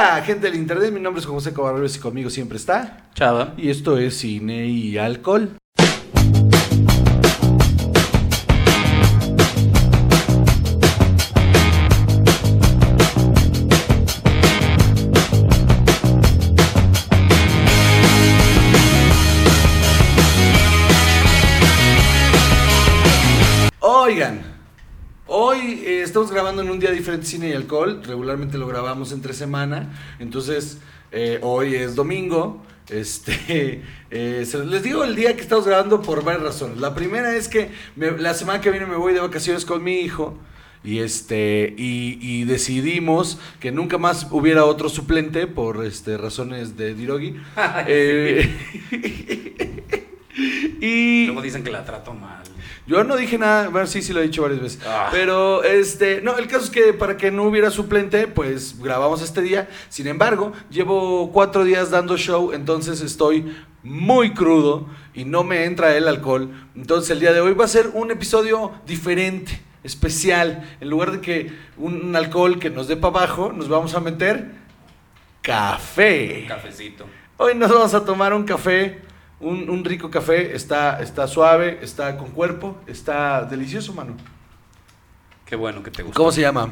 Hola, gente del internet, mi nombre es José Covarrubias y conmigo siempre está. Chava. Y esto es Cine y Alcohol. Hoy eh, estamos grabando en un día diferente Cine y Alcohol. Regularmente lo grabamos entre semana. Entonces, eh, hoy es domingo. Este, eh, se- les digo el día que estamos grabando por varias razones. La primera es que me- la semana que viene me voy de vacaciones con mi hijo. Y este y, y decidimos que nunca más hubiera otro suplente por este razones de Dirogi. Eh, y Luego dicen que la trato mal. Yo no dije nada, bueno, sí, sí lo he dicho varias veces. Ah. Pero, este, no, el caso es que para que no hubiera suplente, pues grabamos este día. Sin embargo, llevo cuatro días dando show, entonces estoy muy crudo y no me entra el alcohol. Entonces el día de hoy va a ser un episodio diferente, especial. En lugar de que un alcohol que nos dé para abajo, nos vamos a meter café. Un cafecito. Hoy nos vamos a tomar un café, un, un rico café. Está, está suave, está con cuerpo, está delicioso, mano. Qué bueno que te gusta. ¿Cómo se llama?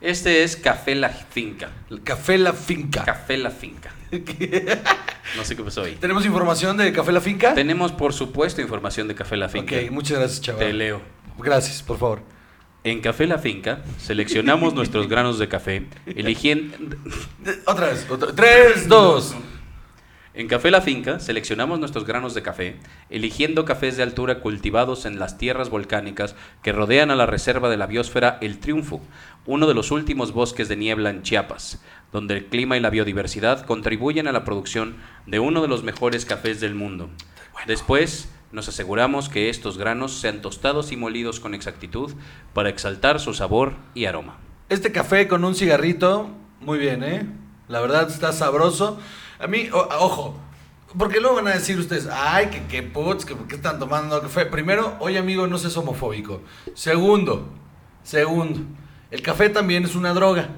Este es Café La Finca. El Café La Finca. Café La Finca. No sé qué pasó ahí. ¿Tenemos información de Café La Finca? Tenemos, por supuesto, información de Café La Finca. Ok, muchas gracias, chaval. Te leo. Gracias, por favor. En Café La Finca seleccionamos nuestros granos de café, eligiendo... Otra vez. otra- Tres, dos. En Café La Finca seleccionamos nuestros granos de café, eligiendo cafés de altura cultivados en las tierras volcánicas que rodean a la reserva de la biosfera El Triunfo, uno de los últimos bosques de niebla en Chiapas, donde el clima y la biodiversidad contribuyen a la producción de uno de los mejores cafés del mundo. Después, nos aseguramos que estos granos sean tostados y molidos con exactitud para exaltar su sabor y aroma. Este café con un cigarrito, muy bien, ¿eh? La verdad está sabroso. A mí, ojo, porque luego van a decir ustedes, ay, que qué putz, que qué están tomando café. Primero, oye amigo, no seas homofóbico. Segundo, segundo, el café también es una droga.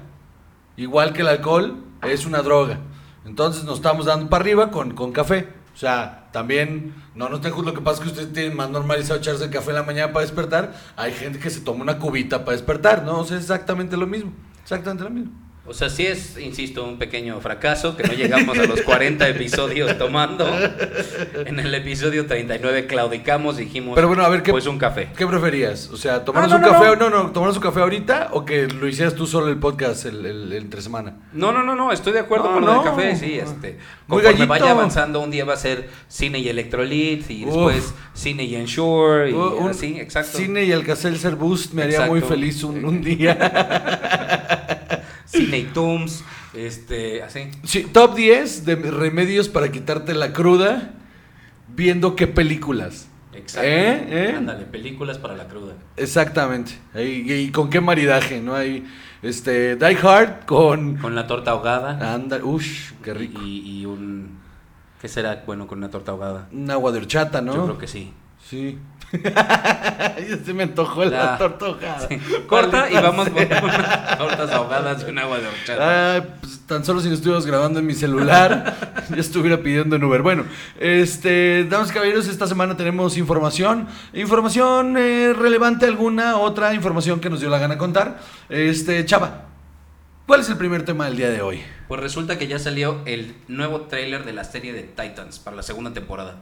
Igual que el alcohol, es una droga. Entonces nos estamos dando para arriba con, con café. O sea, también, no nos dejo lo que pasa es que ustedes tienen más normalizado echarse café en la mañana para despertar. Hay gente que se toma una cubita para despertar, ¿no? O sea, es exactamente lo mismo. Exactamente lo mismo. O sea, sí es, insisto, un pequeño fracaso que no llegamos a los 40 episodios tomando. En el episodio 39 claudicamos y dijimos, Pero bueno, a ver, ¿qué, pues un café. ¿qué preferías? O sea, ¿tomarnos Ah, no, un no, café no. no, no, tomarnos un café ahorita o que lo hicieras tú solo el podcast el, el- el entre semana? No, no, no, no, estoy de acuerdo con lo del café, sí, este. Conforme vaya avanzando, un día va a ser cine y electrolit y Uf. después cine y ensure y Uh, así, exacto. Cine y el Caselser Boost me haría Exacto. muy feliz un, un día. Cine tums, este, así. Sí, top 10 de remedios para quitarte la cruda viendo qué películas. Exacto. ¿Eh? ¿Eh? Ándale, películas para la cruda. Exactamente. Y, y con qué maridaje, ¿no? Hay este Die Hard con Con la torta ahogada. anda, ush, qué rico. Y, y un ¿Qué será bueno con una torta ahogada? Un agua de horchata, ¿no? Yo creo que sí. Sí. se me antojó la ahogada. Sí. Corta y vamos por unas tortas ahogadas y un agua de horchata. Ay, pues, tan solo si lo estuviéramos grabando en mi celular, ya estuviera pidiendo en Uber. Bueno, este, damas y caballeros, esta semana tenemos información. Información eh, relevante alguna, otra información que nos dio la gana contar. Este, Chava, ¿cuál es el primer tema del día de hoy? Pues resulta que ya salió el nuevo tráiler de la serie de Titans para la segunda temporada.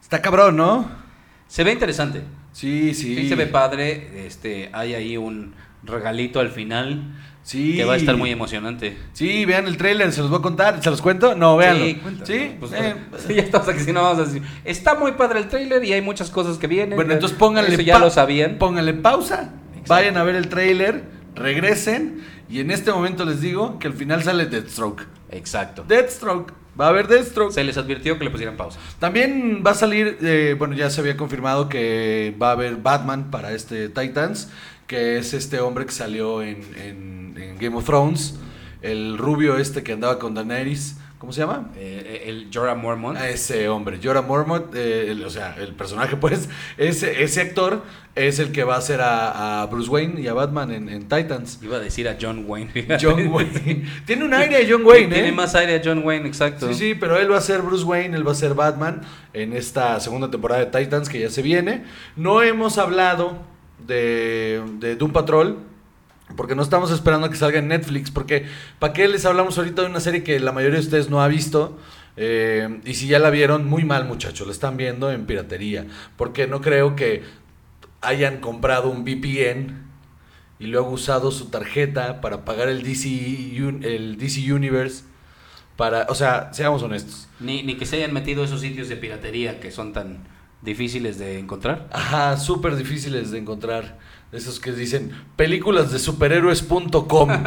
Está cabrón, ¿no? Se ve interesante. Sí, sí. Sí, se ve padre. Este, hay ahí un regalito al final Sí. que va a estar muy emocionante. Sí, vean el tráiler, se los voy a contar. ¿Se los cuento? No, véanlo. Sí, Pues, eh, sí, ya estamos aquí, si no vamos a decir. Está muy padre el tráiler y hay muchas cosas que vienen. Bueno, entonces pónganle, Eso ya lo sabían. pónganle pausa, Exacto. vayan a ver el tráiler, regresen y en este momento les digo que al final sale Deathstroke. Exacto. Deathstroke, va a haber Deathstroke. Se les advirtió que le pusieran pausa. También va a salir, eh, bueno, ya se había confirmado que va a haber Batman para este Titans, que es este hombre que salió en, en- en Game of Thrones. el rubio este que andaba con Daenerys. ¿Cómo se llama? Eh, el Jorah Mormont. A ese hombre, Jorah Mormont, eh, el- o sea, el personaje, pues, ese, ese actor es el que va a hacer a, a Bruce Wayne y a Batman en, en Titans. Iba a decir a John Wayne. John Wayne. Tiene un aire de John Wayne, ¿eh? Tiene más aire a John Wayne, exacto. Sí, sí, pero él va a ser Bruce Wayne, él va a ser Batman en esta segunda temporada de Titans que ya se viene. No hemos hablado de, de Doom Patrol. Porque no estamos esperando a que salga en Netflix. Porque, ¿para qué les hablamos ahorita de una serie que la mayoría de ustedes no ha visto? Eh, y si ya la vieron, muy mal, muchachos. La están viendo en piratería. Porque no creo que hayan comprado un VPN y luego usado su tarjeta para pagar el DC, el DC Universe. Para, o sea, seamos honestos. Ni, ni que se hayan metido esos sitios de piratería que son tan difíciles de encontrar. Ajá, súper difíciles de encontrar. Esos que dicen películas de superhéroes.com.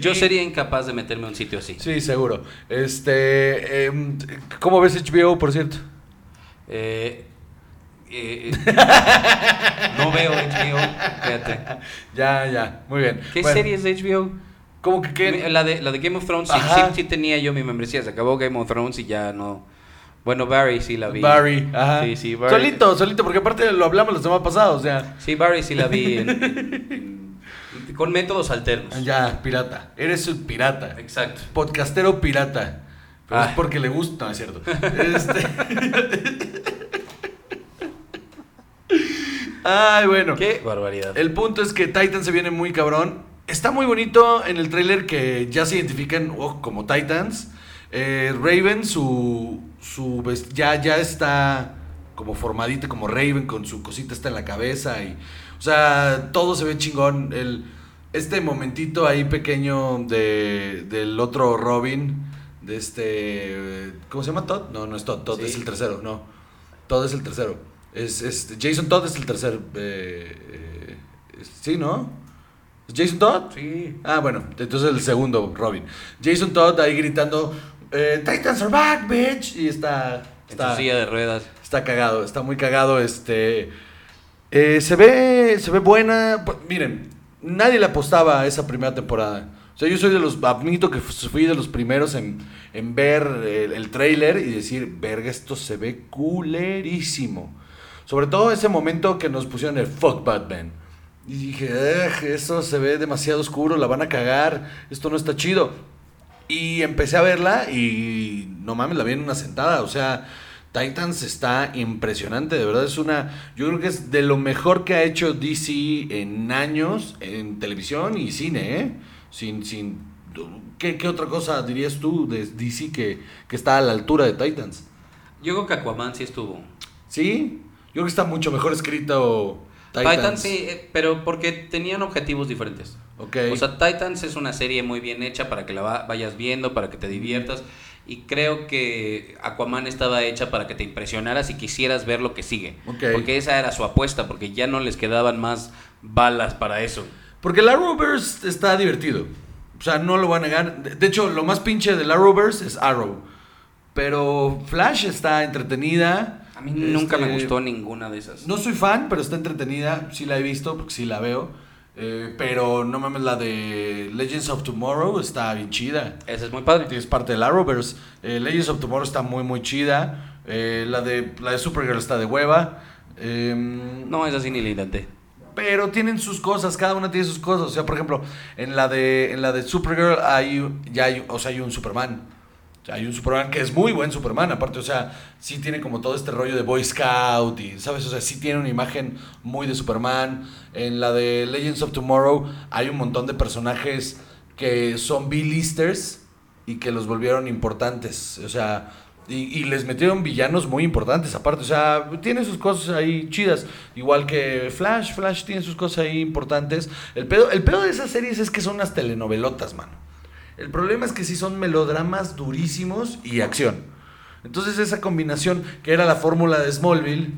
Yo sería incapaz de meterme a un sitio así. sí, seguro. Este, em, ¿cómo ves HBO, por cierto? Eh, eh, no veo HBO, fíjate. Ya, ya, muy bien. ¿Qué Bueno, series de HBO? ¿Cómo que qué? La de, la de Game of Thrones, sí, Ajá. sí, sí tenía yo mi membresía. Se acabó Game of Thrones y ya no. Bueno, Barry sí la vi. Barry, ajá. Sí, sí, Barry. Solito, solito, porque aparte lo hablamos la semana pasada, o sea. Sí, Barry sí la vi en- en- con métodos alternos. Ya, pirata. Eres un pirata. Exacto. Podcastero pirata. Pero es Ay. porque le gusta, no es cierto. Este... Ay, bueno. Qué barbaridad. El punto es que Titan se viene muy cabrón. Está muy bonito en el tráiler que ya se identifican oh, como Titans. Eh, Raven, su, su vest- ya, ya está como formadita como Raven, con su cosita está en la cabeza. Y, o sea, todo se ve chingón. El, este momentito ahí pequeño de, del otro Robin, de este... ¿Cómo se llama Todd? No, no es Todd, Todd Sí. es el tercero, no. Todd es el tercero. Es, es- Jason Todd es el tercer... eh, eh, sí, ¿no? ¿Es Jason Todd? Sí. Ah, bueno, entonces el segundo, Robin. Jason Todd ahí gritando, eh, Titans are back, bitch. Y está... En está su silla de ruedas. Está cagado, está muy cagado. Este. eh, se ve. Se ve buena. Miren, nadie le apostaba a esa primera temporada. O sea, yo soy de los. Admito que fu- fui de los primeros en, en ver el, el tráiler y decir, verga, esto se ve culerísimo. Sobre todo ese momento que nos pusieron el fuck Batman. Y dije, "Ugh, eso se ve demasiado oscuro, la van a cagar, esto no está chido. Y empecé a verla y no mames, la vi en una sentada. O sea, Titans está impresionante, de verdad es una... Yo creo que es de lo mejor que ha hecho DC en años en televisión y cine, ¿eh? Sin... sin ¿qué, qué otra cosa dirías tú de DC que, que está a la altura de Titans? Yo creo que Aquaman sí estuvo. ¿Sí? Yo creo que está mucho mejor escrito Titans. Titans, sí, eh, pero porque tenían objetivos diferentes. Ok. O sea, Titans es una serie muy bien hecha para que la va- vayas viendo, para que te diviertas. Y creo que Aquaman estaba hecha para que te impresionaras y quisieras ver lo que sigue. Ok. Porque esa era su apuesta, porque ya no les quedaban más balas para eso. Porque el Arrowverse está divertido. O sea, no lo voy a negar. De, de hecho, lo más pinche del Arrowverse es Arrow. Pero Flash está entretenida. A mí nunca me Este, gustó ninguna de esas. No soy fan, pero está entretenida. Sí la he visto, porque sí la veo. Eh, pero no mames, la de Legends of Tomorrow está bien chida. Esa es muy padre. Es parte del Arrowverse. Eh, Legends of Tomorrow está muy, muy chida. Eh, la, de, la de Supergirl está de hueva. Em, No, esa sí ni la intenté. pero tienen sus cosas, cada una tiene sus cosas. O sea, por ejemplo, en la de, en la de Supergirl hay, ya hay, o sea, hay un Superman. Hay un Superman que es muy buen Superman, aparte, o sea, sí tiene como todo este rollo de Boy Scout y, ¿sabes? O sea, sí tiene una imagen muy de Superman. En la de Legends of Tomorrow hay un montón de personajes que son B-listers y que los volvieron importantes. O sea, y, y les metieron villanos muy importantes aparte. O sea, tiene sus cosas ahí chidas. Igual que Flash, Flash tiene sus cosas ahí importantes. El pedo, el pedo de esas series es que son unas telenovelotas, mano. El problema es que sí son melodramas durísimos y acción. Entonces esa combinación que era la fórmula de Smallville,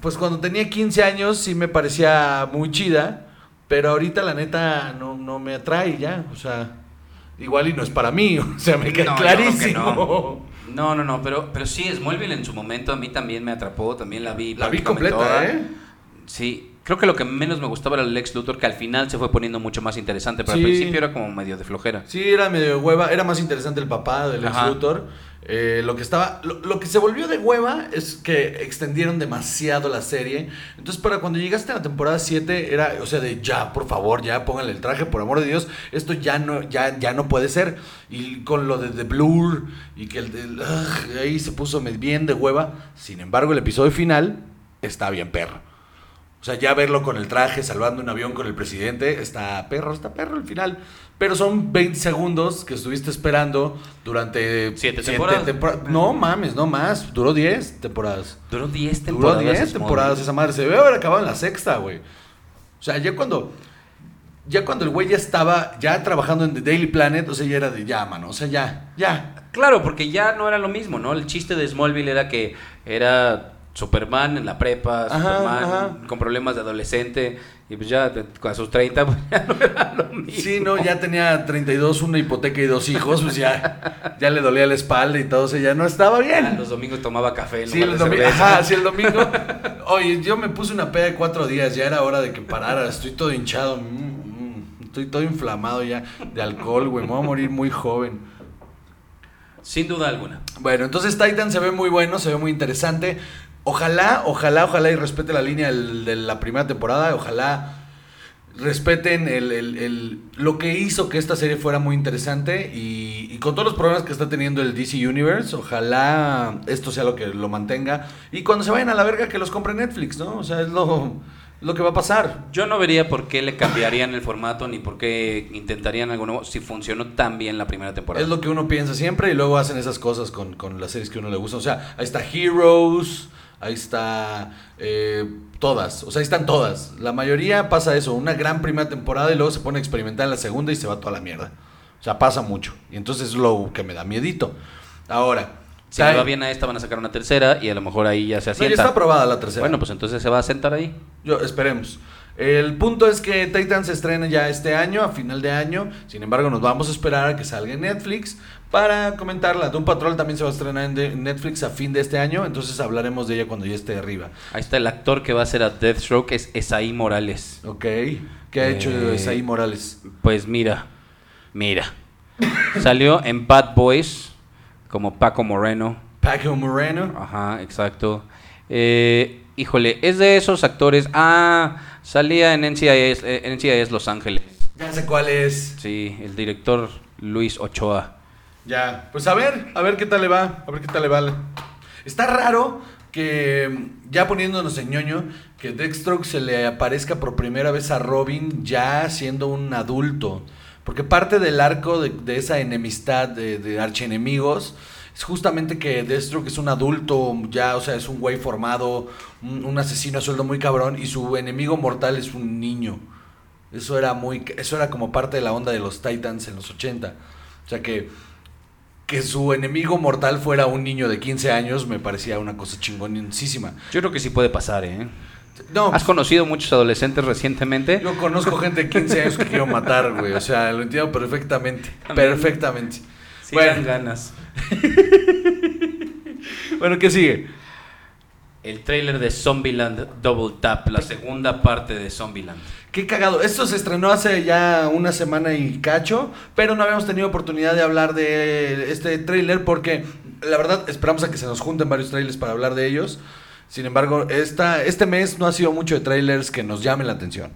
pues cuando tenía 15 años sí me parecía muy chida, pero ahorita la neta no, no me atrae ya. O sea, igual y no es para mí, o sea, me queda No, clarísimo. No, no, no, pero, pero sí, Smallville en su momento a mí también me atrapó, también la vi. La vi completa. ¿eh? Sí, Creo que lo que menos me gustaba era el Lex Luthor, que al final se fue poniendo mucho más interesante, pero Sí. al principio era como medio de flojera. Sí, era medio de hueva. Era más interesante el papá del ex Ajá. Luthor. Eh, lo que estaba. Lo, lo que se volvió de hueva es que extendieron demasiado la serie. Entonces, para cuando llegaste a la temporada 7, era, o sea, de ya, por favor, ya pónganle el traje, por amor de Dios. Esto ya no, ya, ya no puede ser. Y con lo de The Blur y que el ugh, ahí se puso bien de hueva. Sin embargo, el episodio final está bien perro. O sea, ya verlo con el traje, salvando un avión con el presidente, está perro, está perro el final. Pero son 20 segundos que estuviste esperando durante... Siete temporadas. tempora- No mames, no más. Duró 10 temporadas. Duró 10 Duró temporadas. 10 Smallville. temporadas esa madre. Se debe haber acabado en la sexta, güey. O sea, ya cuando... Ya cuando el güey ya estaba ya trabajando en The Daily Planet, o sea, ya era de ya, mano. O sea, ya, ya. Claro, porque ya no era lo mismo, ¿no? El chiste de Smallville era que era Superman en la prepa, Ajá, Superman ajá. con problemas de adolescente, y pues ya a sus 30 pues ya no era lo mismo. Sí, no, ya tenía 32, una hipoteca y dos hijos, pues ya, ya le dolía la espalda y todo, o sea, ya no estaba bien. los domingos tomaba café Sí, el domingo, ajá, sí, el domingo. Oye, yo me puse una peda de cuatro días, ya era hora de que parara, estoy todo hinchado, mm, mm, estoy todo inflamado ya de alcohol, güey, me voy a morir muy joven. Sin duda alguna. Bueno, entonces Titan se ve muy bueno, se ve muy interesante. Ojalá, ojalá, ojalá y respete la línea del- de la primera temporada, ojalá respeten el, el- el- lo que hizo que esta serie fuera muy interesante y, y con todos los problemas que está teniendo el DC Universe, ojalá esto sea lo que lo mantenga y cuando se vayan a la verga que los compre Netflix, ¿no? O sea, es lo, lo que va a pasar. Yo no vería por qué le cambiarían el formato ni por qué intentarían algo nuevo si funcionó tan bien la primera temporada. Es lo que uno piensa siempre y luego hacen esas cosas con, con las series que uno le gusta. O sea, ahí está Heroes, ahí está eh, todas. O sea, ahí están todas. La mayoría pasa eso, una gran primera temporada y luego se pone a experimentar en la segunda y se va toda la mierda. O sea, pasa mucho. Y entonces es lo que me da miedito. Ahora, Si le va bien a esta van a sacar una tercera y a lo mejor ahí ya se No, ya asienta. está aprobada la tercera. bueno, pues entonces se va a sentar ahí. Yo, esperemos. El punto es que Titan se estrena ya este año, a final de año. Sin embargo, nos vamos a esperar a que salga en Netflix para comentarla. Doom Patrol también se va a estrenar en Netflix a fin de este año. Entonces hablaremos de ella cuando ya esté arriba. Ahí está el actor que va a ser a Deathstroke, es Esaí Morales. Ok. ¿Qué ha hecho Eh, Esaí Morales? Pues mira, mira. Salió en Bad Boys como Paco Moreno. Paco Moreno. Ajá, exacto. Eh, híjole, es de esos actores. Ah, salía en NCIS, eh, en NCIS Los Ángeles. Ya sé cuál es. Sí, el director Luis Ochoa. Ya. Pues a ver, a ver qué tal le va. A ver qué tal le va. Está raro que, ya poniéndonos en ñoño, que Deathstroke se le aparezca por primera vez a Robin ya siendo un adulto. Porque parte del arco de, de esa enemistad de, de archienemigos es justamente que Deathstroke es un adulto ya, o sea, es un güey formado, un, un asesino a sueldo muy cabrón y su enemigo mortal es un niño. Eso era muy eso era como parte de la onda de los Titans en los 80. O sea que que su enemigo mortal fuera un niño de 15 años me parecía una cosa chingonísima. Yo creo que sí puede pasar, ¿eh? No, ¿Has conocido muchos adolescentes recientemente? yo conozco gente de 15 años que quiero matar, güey. O sea, lo entiendo perfectamente. También. Perfectamente. Sí, Bueno. dan ganas. Bueno, ¿qué sigue? El tráiler de Zombieland Double Tap, la segunda parte de Zombieland. Qué cagado. Esto se estrenó hace ya una semana y cacho, pero no habíamos tenido oportunidad de hablar de este tráiler porque la verdad esperamos a que se nos junten varios trailers para hablar de ellos. Sin embargo, esta, este mes no ha sido mucho de trailers que nos llamen la atención.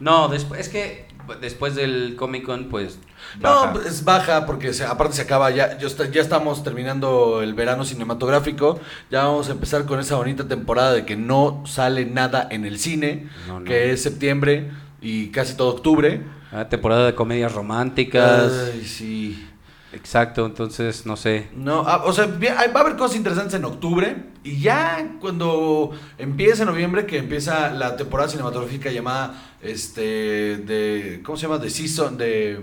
No, después, es que después del Comic Con, pues. No, baja. es baja porque se- aparte se acaba ya, ya, estamos terminando el verano cinematográfico, ya vamos a empezar con esa bonita temporada de que no sale nada en el cine, No, no. que es septiembre y casi todo octubre. Ah, temporada de comedias románticas. Ay, sí. Exacto, entonces, no sé. No, ah, o sea, va a haber cosas interesantes en octubre y ya cuando empiece noviembre, que empieza la temporada cinematográfica llamada, este, de, ¿cómo se llama? De Season, de,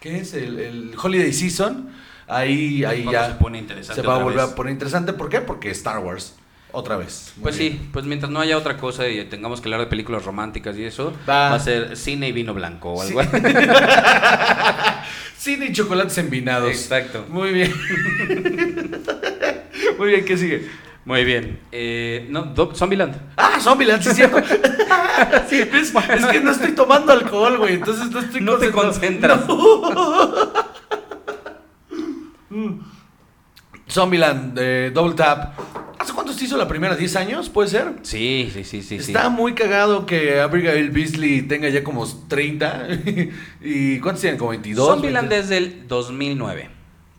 ¿qué es? El, el Holiday Season. Ahí, ahí Cuando ya se pone interesante se va a volver vez. a poner interesante. ¿Por qué? Porque Star Wars, otra vez. Muy Pues bien. sí, pues mientras no haya otra cosa y tengamos que hablar de películas románticas y eso, Va. va, a ser cine y vino blanco o Sí. algo así. Cine y chocolates envinados. Exacto. Muy bien. Muy bien, ¿qué sigue? Muy bien. Eh, no, Do- Zombieland. Ah, Zombieland, sí, cierto. Sí, es, es que no estoy tomando alcohol, güey. Entonces no estoy No te concentras. Mm. Zombieland, de Double Tap. ¿Hace cuánto se hizo la primera? ¿10 años? ¿Puede ser? Sí, sí, sí, sí. sí. Está muy cagado que Abigail Beasley tenga ya como 30. ¿Y cuántos tienen? ¿Como 22? Zombieland 20? desde el 2009.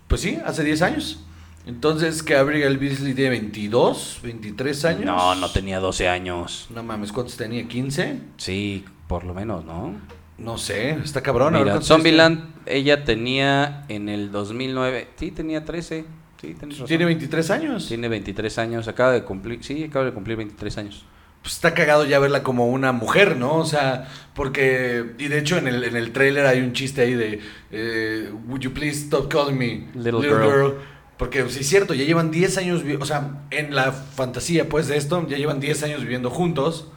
Pues sí, hace 10 años. Entonces, que Abigail Beasley tiene 22, 23 años. No, no tenía 12 años. No mames, ¿cuántos tenía? ¿15? Sí, por lo menos, ¿no? No sé, está cabrón. Mira, cuántos Zombieland, ella tenía en el 2009, sí, tenía 13, sí, tienes razón. Tiene 23 años. Tiene 23 años, acaba de cumplir, sí, acaba de cumplir 23 años. Pues está cagado ya verla como una mujer, ¿no? O sea, porque. Y de hecho, en el, en el trailer hay un chiste ahí de. eh, Would you please stop calling me Little girl?" Porque sí es cierto, ya llevan 10 años. O sea, en la fantasía, pues, de esto, ya llevan 10 años viviendo juntos.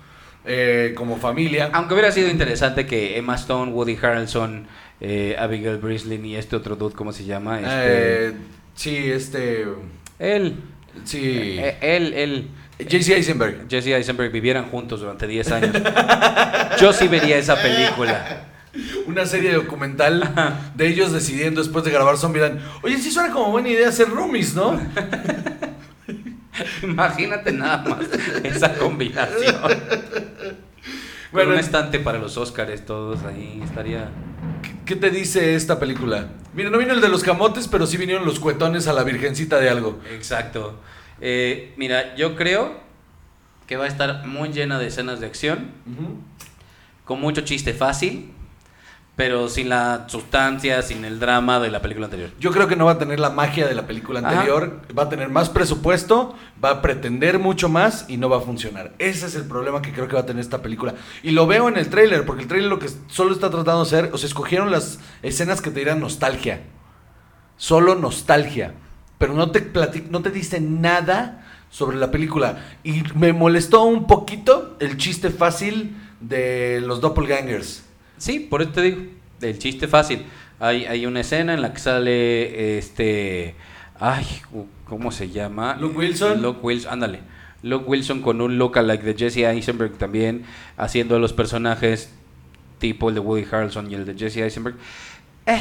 eh, como familia. Aunque hubiera sido interesante que Emma Stone, Woody Harrelson, eh, Abigail Breslin y este otro dude, ¿cómo se llama? Este, Eh, sí, este. él, Sí. eh, él, él, JC Eisenberg. Jesse Eisenberg vivieran juntos durante 10 años. Yo sí vería esa película. Una serie documental de ellos decidiendo después de grabar Zombieland. Oye, sí suena como buena idea hacer roomies, ¿no? Imagínate nada más esa combinación. Con Bueno, un estante para los Oscars, todos ahí estaría. ¿Qué te dice esta película? Mira, no vino el de los camotes, pero sí vinieron los cuetones a la virgencita de algo. Exacto. Eh, mira, yo creo que va a estar muy llena de escenas de acción, con mucho chiste fácil, pero sin la sustancia, sin el drama de la película anterior. Yo creo que no va a tener la magia de la película Ajá. anterior, va a tener más presupuesto, va a pretender mucho más y no va a funcionar. Ese es el problema que creo que va a tener esta película. Y lo veo en el tráiler, porque el tráiler lo que solo está tratando de hacer, o sea, escogieron las escenas que te dirán nostalgia. Solo nostalgia. Pero no te no te dice nada sobre la película. Y me molestó un poquito el chiste fácil de los doppelgangers. Sí, por eso te digo, el chiste fácil. Hay, hay una escena en la que sale este. Ay, ¿cómo se llama? Luke Wilson. Luke Wilson, ándale. Luke Wilson con un lookalike de Jesse Eisenberg también, haciendo los personajes tipo el de Woody Harrelson y el de Jesse Eisenberg. Eh,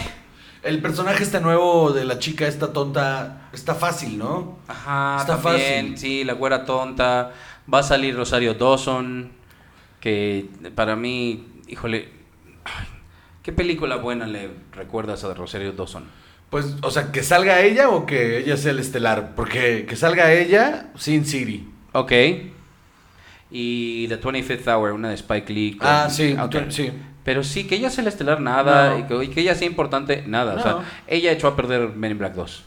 El personaje este nuevo de la chica esta tonta está fácil, ¿no? Ajá, Está también, fácil. sí, la güera tonta. Va a salir Rosario Dawson, que para mí, híjole, ¿qué película buena le recuerdas a Rosario Dawson? Pues, o sea, que salga ella o que ella sea el estelar. Porque que salga ella, Sin City. Ok. Y The 25th Hour, una de Spike Lee. con- Ah, sí, Ok. sí. Pero sí, que ella sea el estelar, nada. No. Y, que, y que ella sea importante, nada. O sea, ella echó a perder Men in Black 2.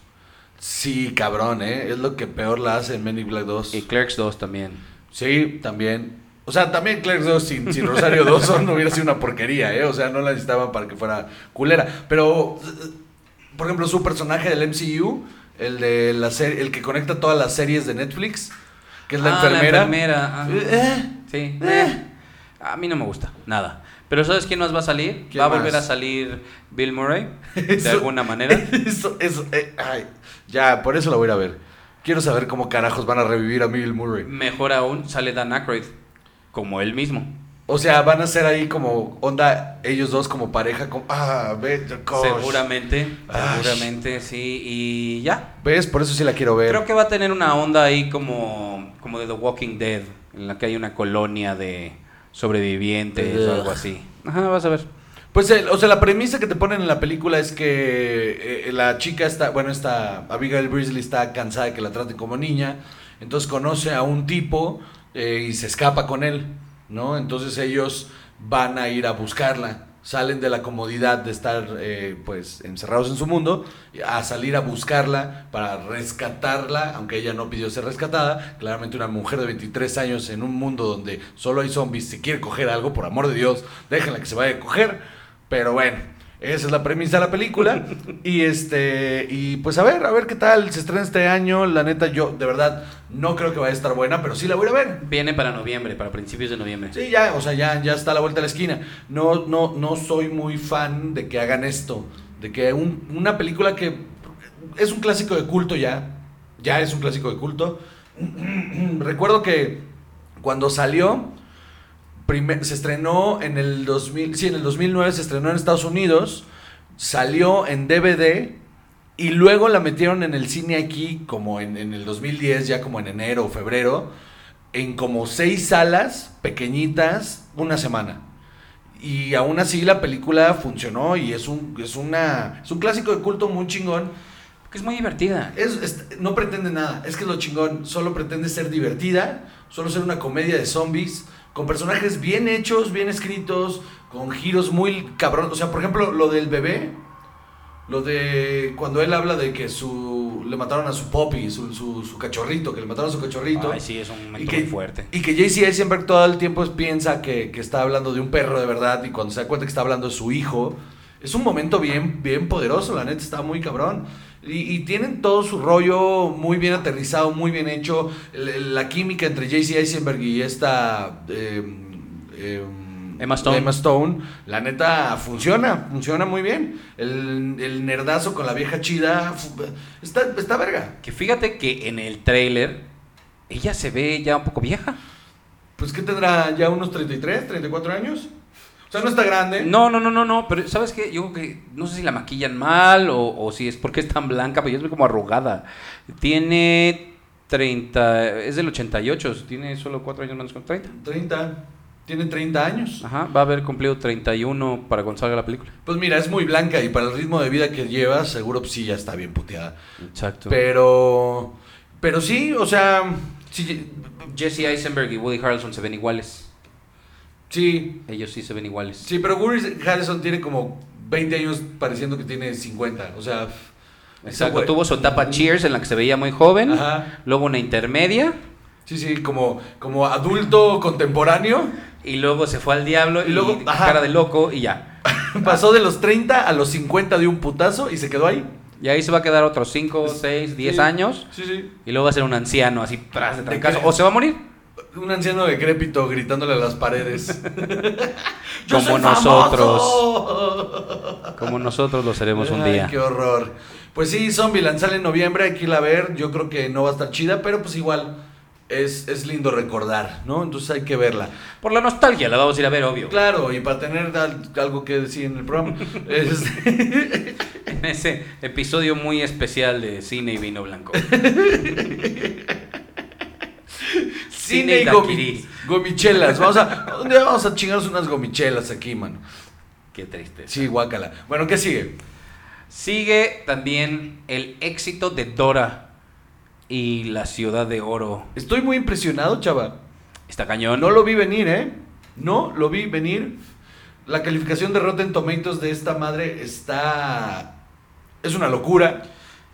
Sí, cabrón, ¿eh? Es lo que peor la hace en Men in Black 2. Y Clerks 2 también. Sí, también. O sea, también Clerks 2 sin, sin Rosario Dawson no hubiera sido una porquería, ¿eh? O sea, no la necesitaban para que fuera culera. Pero, eh, por ejemplo, su personaje del MCU, el de la serie, el que conecta todas las series de Netflix, que es la Ah, enfermera. enfermera, ajá. Eh, Sí. Eh. eh. A mí no me gusta, nada. Pero ¿sabes quién más va a salir? ¿Quién Va a volver más? a salir Bill Murray, de Eso- alguna manera. Eso, eso, eh, ay, ya, por eso la voy a ir a ver. Quiero saber cómo carajos van a revivir a Bill Murray. Mejor aún, sale Dan Aykroyd, como él mismo. O sea, van a ser ahí como onda ellos dos como pareja, como ah, gosh. Seguramente, Ay. seguramente, sí. Y ya. ¿Ves? Por eso sí la quiero ver. Creo que va a tener una onda ahí como, como de The Walking Dead, en la que hay una colonia de sobrevivientes o algo así. Ajá, vas a ver. Pues, el- o sea, la premisa que te ponen en la película es que eh, la chica está, bueno, esta Abigail Bresley está cansada de que la traten como niña, entonces conoce a un tipo eh, y se escapa con él, ¿no? Entonces ellos van a ir a buscarla, salen de la comodidad de estar, eh, pues, encerrados en su mundo, a salir a buscarla para rescatarla, aunque ella no pidió ser rescatada, claramente una mujer de 23 años en un mundo donde solo hay zombies, si quiere coger algo, por amor de Dios, déjenla que se vaya a coger. Pero bueno, esa es la premisa de la película. y este, y pues a ver, a ver qué tal. Se estrena este año. La neta, yo de verdad no creo que vaya a estar buena, pero sí la voy a ver. Viene para noviembre, para principios de noviembre. Sí, ya, o sea, ya, ya está a la vuelta de la esquina. No, no, no soy muy fan de que hagan esto. De que un- una película que es un clásico de culto ya. Ya es un clásico de culto. recuerdo que cuando salió, primer- se estrenó en el 2000, sí, en el 2009 se estrenó en Estados Unidos, salió en DVD y luego la metieron en el cine aquí como en, en el 2010, ya como en enero o febrero, en como seis salas pequeñitas, una semana. Y aún así la película funcionó y es un, es una, es un clásico de culto muy chingón. Porque es muy divertida. Es- es- no pretende nada, es que es lo chingón, solo pretende ser divertida, solo ser una comedia de zombies, con personajes bien hechos, bien escritos, con giros muy cabrón. O sea, por ejemplo, lo del bebé, lo de cuando él habla de que su le mataron a su poppy, su, su, su cachorrito, que le mataron a su cachorrito. Ay, sí, es un Y momento que, muy fuerte. y que JC Eisenberg todo el tiempo piensa que, que está hablando de un perro de verdad y cuando se da cuenta que está hablando de su hijo, es un momento bien, bien poderoso, la neta está muy cabrón. Y, y tienen todo su rollo muy bien aterrizado, muy bien hecho. La química entre JC Eisenberg y esta... eh, eh, Emma Stone. Emma Stone, la neta funciona, funciona muy bien. El, el nerdazo con la vieja chida, está, está verga. Que fíjate que en el tráiler ella se ve ya un poco vieja. Pues que tendrá ya unos 33, 34 años. Sea, no está grande. No, no, no, no, no, pero ¿sabes qué? Yo creo que no sé si la maquillan mal o, o si es porque es tan blanca, pero yo es como arrugada. Tiene 30, es del 88, tiene solo 4 años menos con 30. 30. Tiene 30 años. Ajá, va a haber cumplido 31 para cuando salga la película. Pues mira, es muy blanca y para el ritmo de vida que lleva, seguro sí ya está bien puteada. Exacto. Pero. Pero sí, o sea. Sí, Jesse Eisenberg y Woody Harrelson se ven iguales. Sí, Ellos sí se ven iguales. sí, pero Woody Harrison tiene como 20 años pareciendo que tiene 50. O sea. Exacto, tuvo su etapa Cheers en la que se veía muy joven, Ajá. luego una intermedia Sí, sí, como, como adulto contemporáneo. y luego se fue al diablo y, luego, cara de loco y ya. Pasó de los 30 a los 50 de un putazo y se quedó ahí. Y ahí se va a quedar otros 5, 6, 10 Sí, años Sí, sí. y luego va a ser un anciano así tras de trancazo. O se va a morir. Un anciano decrépito gritándole a las paredes. ¡Yo Como soy nosotros. famoso! Como nosotros lo seremos un día. qué horror. Pues sí, Zombieland sale en noviembre, hay que irla a ver. Yo creo que no va a estar chida, pero pues igual es, es lindo recordar, ¿no? Entonces hay que verla. Por la nostalgia la vamos a ir a ver, obvio. Claro, y para tener al- algo que decir en el programa. Este, En ese episodio muy especial de cine y vino blanco. Cine y gomi- gomichelas. Vamos a, un día vamos a chingarnos unas gomichelas aquí, mano. Qué triste. Sí, guácala. Bueno, ¿qué sigue? Sigue también el éxito de Dora y la ciudad de oro. Estoy muy impresionado, chava. Está cañón. No lo vi venir, ¿eh? No lo vi venir. La calificación de Rotten Tomatoes de esta madre está... Es una locura.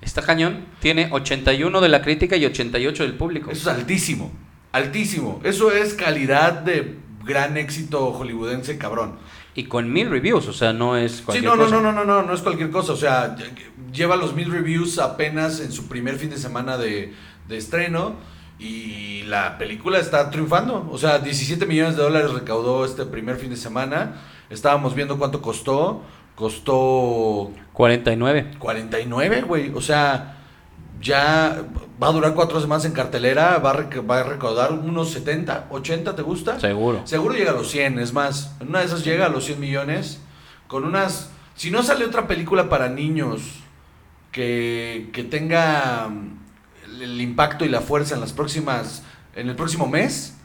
Está cañón. Tiene 81 de la crítica y 88 del público. Eso es altísimo. Altísimo. Eso es calidad de gran éxito hollywoodense, cabrón. Y con mil reviews, o sea, no es Sí, cualquier no, no, cosa. no, no, no, no, no es cualquier cosa. O sea, lle- lleva los mil reviews apenas en su primer fin de semana de, de estreno. Y la película está triunfando. O sea, 17 millones de dólares recaudó este primer fin de semana. Estábamos viendo cuánto costó. Costó 49. 49, güey. O sea, ya va a durar cuatro semanas en cartelera. Va a, va a recaudar unos 70, 80, ¿te gusta? Seguro. Seguro llega a los 100, es más. En una de esas llega a los 100 millones. Con unas. Si no sale otra película para niños que, que tenga mm, el, el impacto y la fuerza en las próximas. En el próximo mes.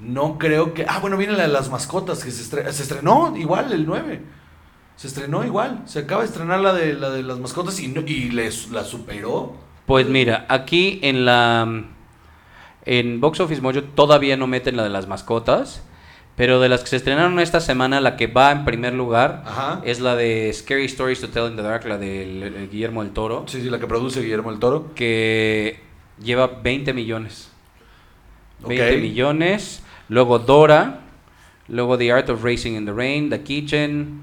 No creo que. Ah, bueno, viene la de las mascotas que se, estre- se estrenó igual el 9. Se estrenó igual. Se acaba de estrenar la de, la de las mascotas y, no- y les, la superó. Pues mira, aquí en la en Box Office Mojo todavía no meten la de las mascotas, pero de las que se estrenaron esta semana, la que va en primer lugar Ajá. es la de Scary Stories to Tell in the Dark, la de eh, Guillermo del Toro, Sí, sí, la que produce Guillermo el Toro. que lleva 20 millones. 20 Ok. millones. Luego Dora, luego The Art of Racing in the Rain, The Kitchen,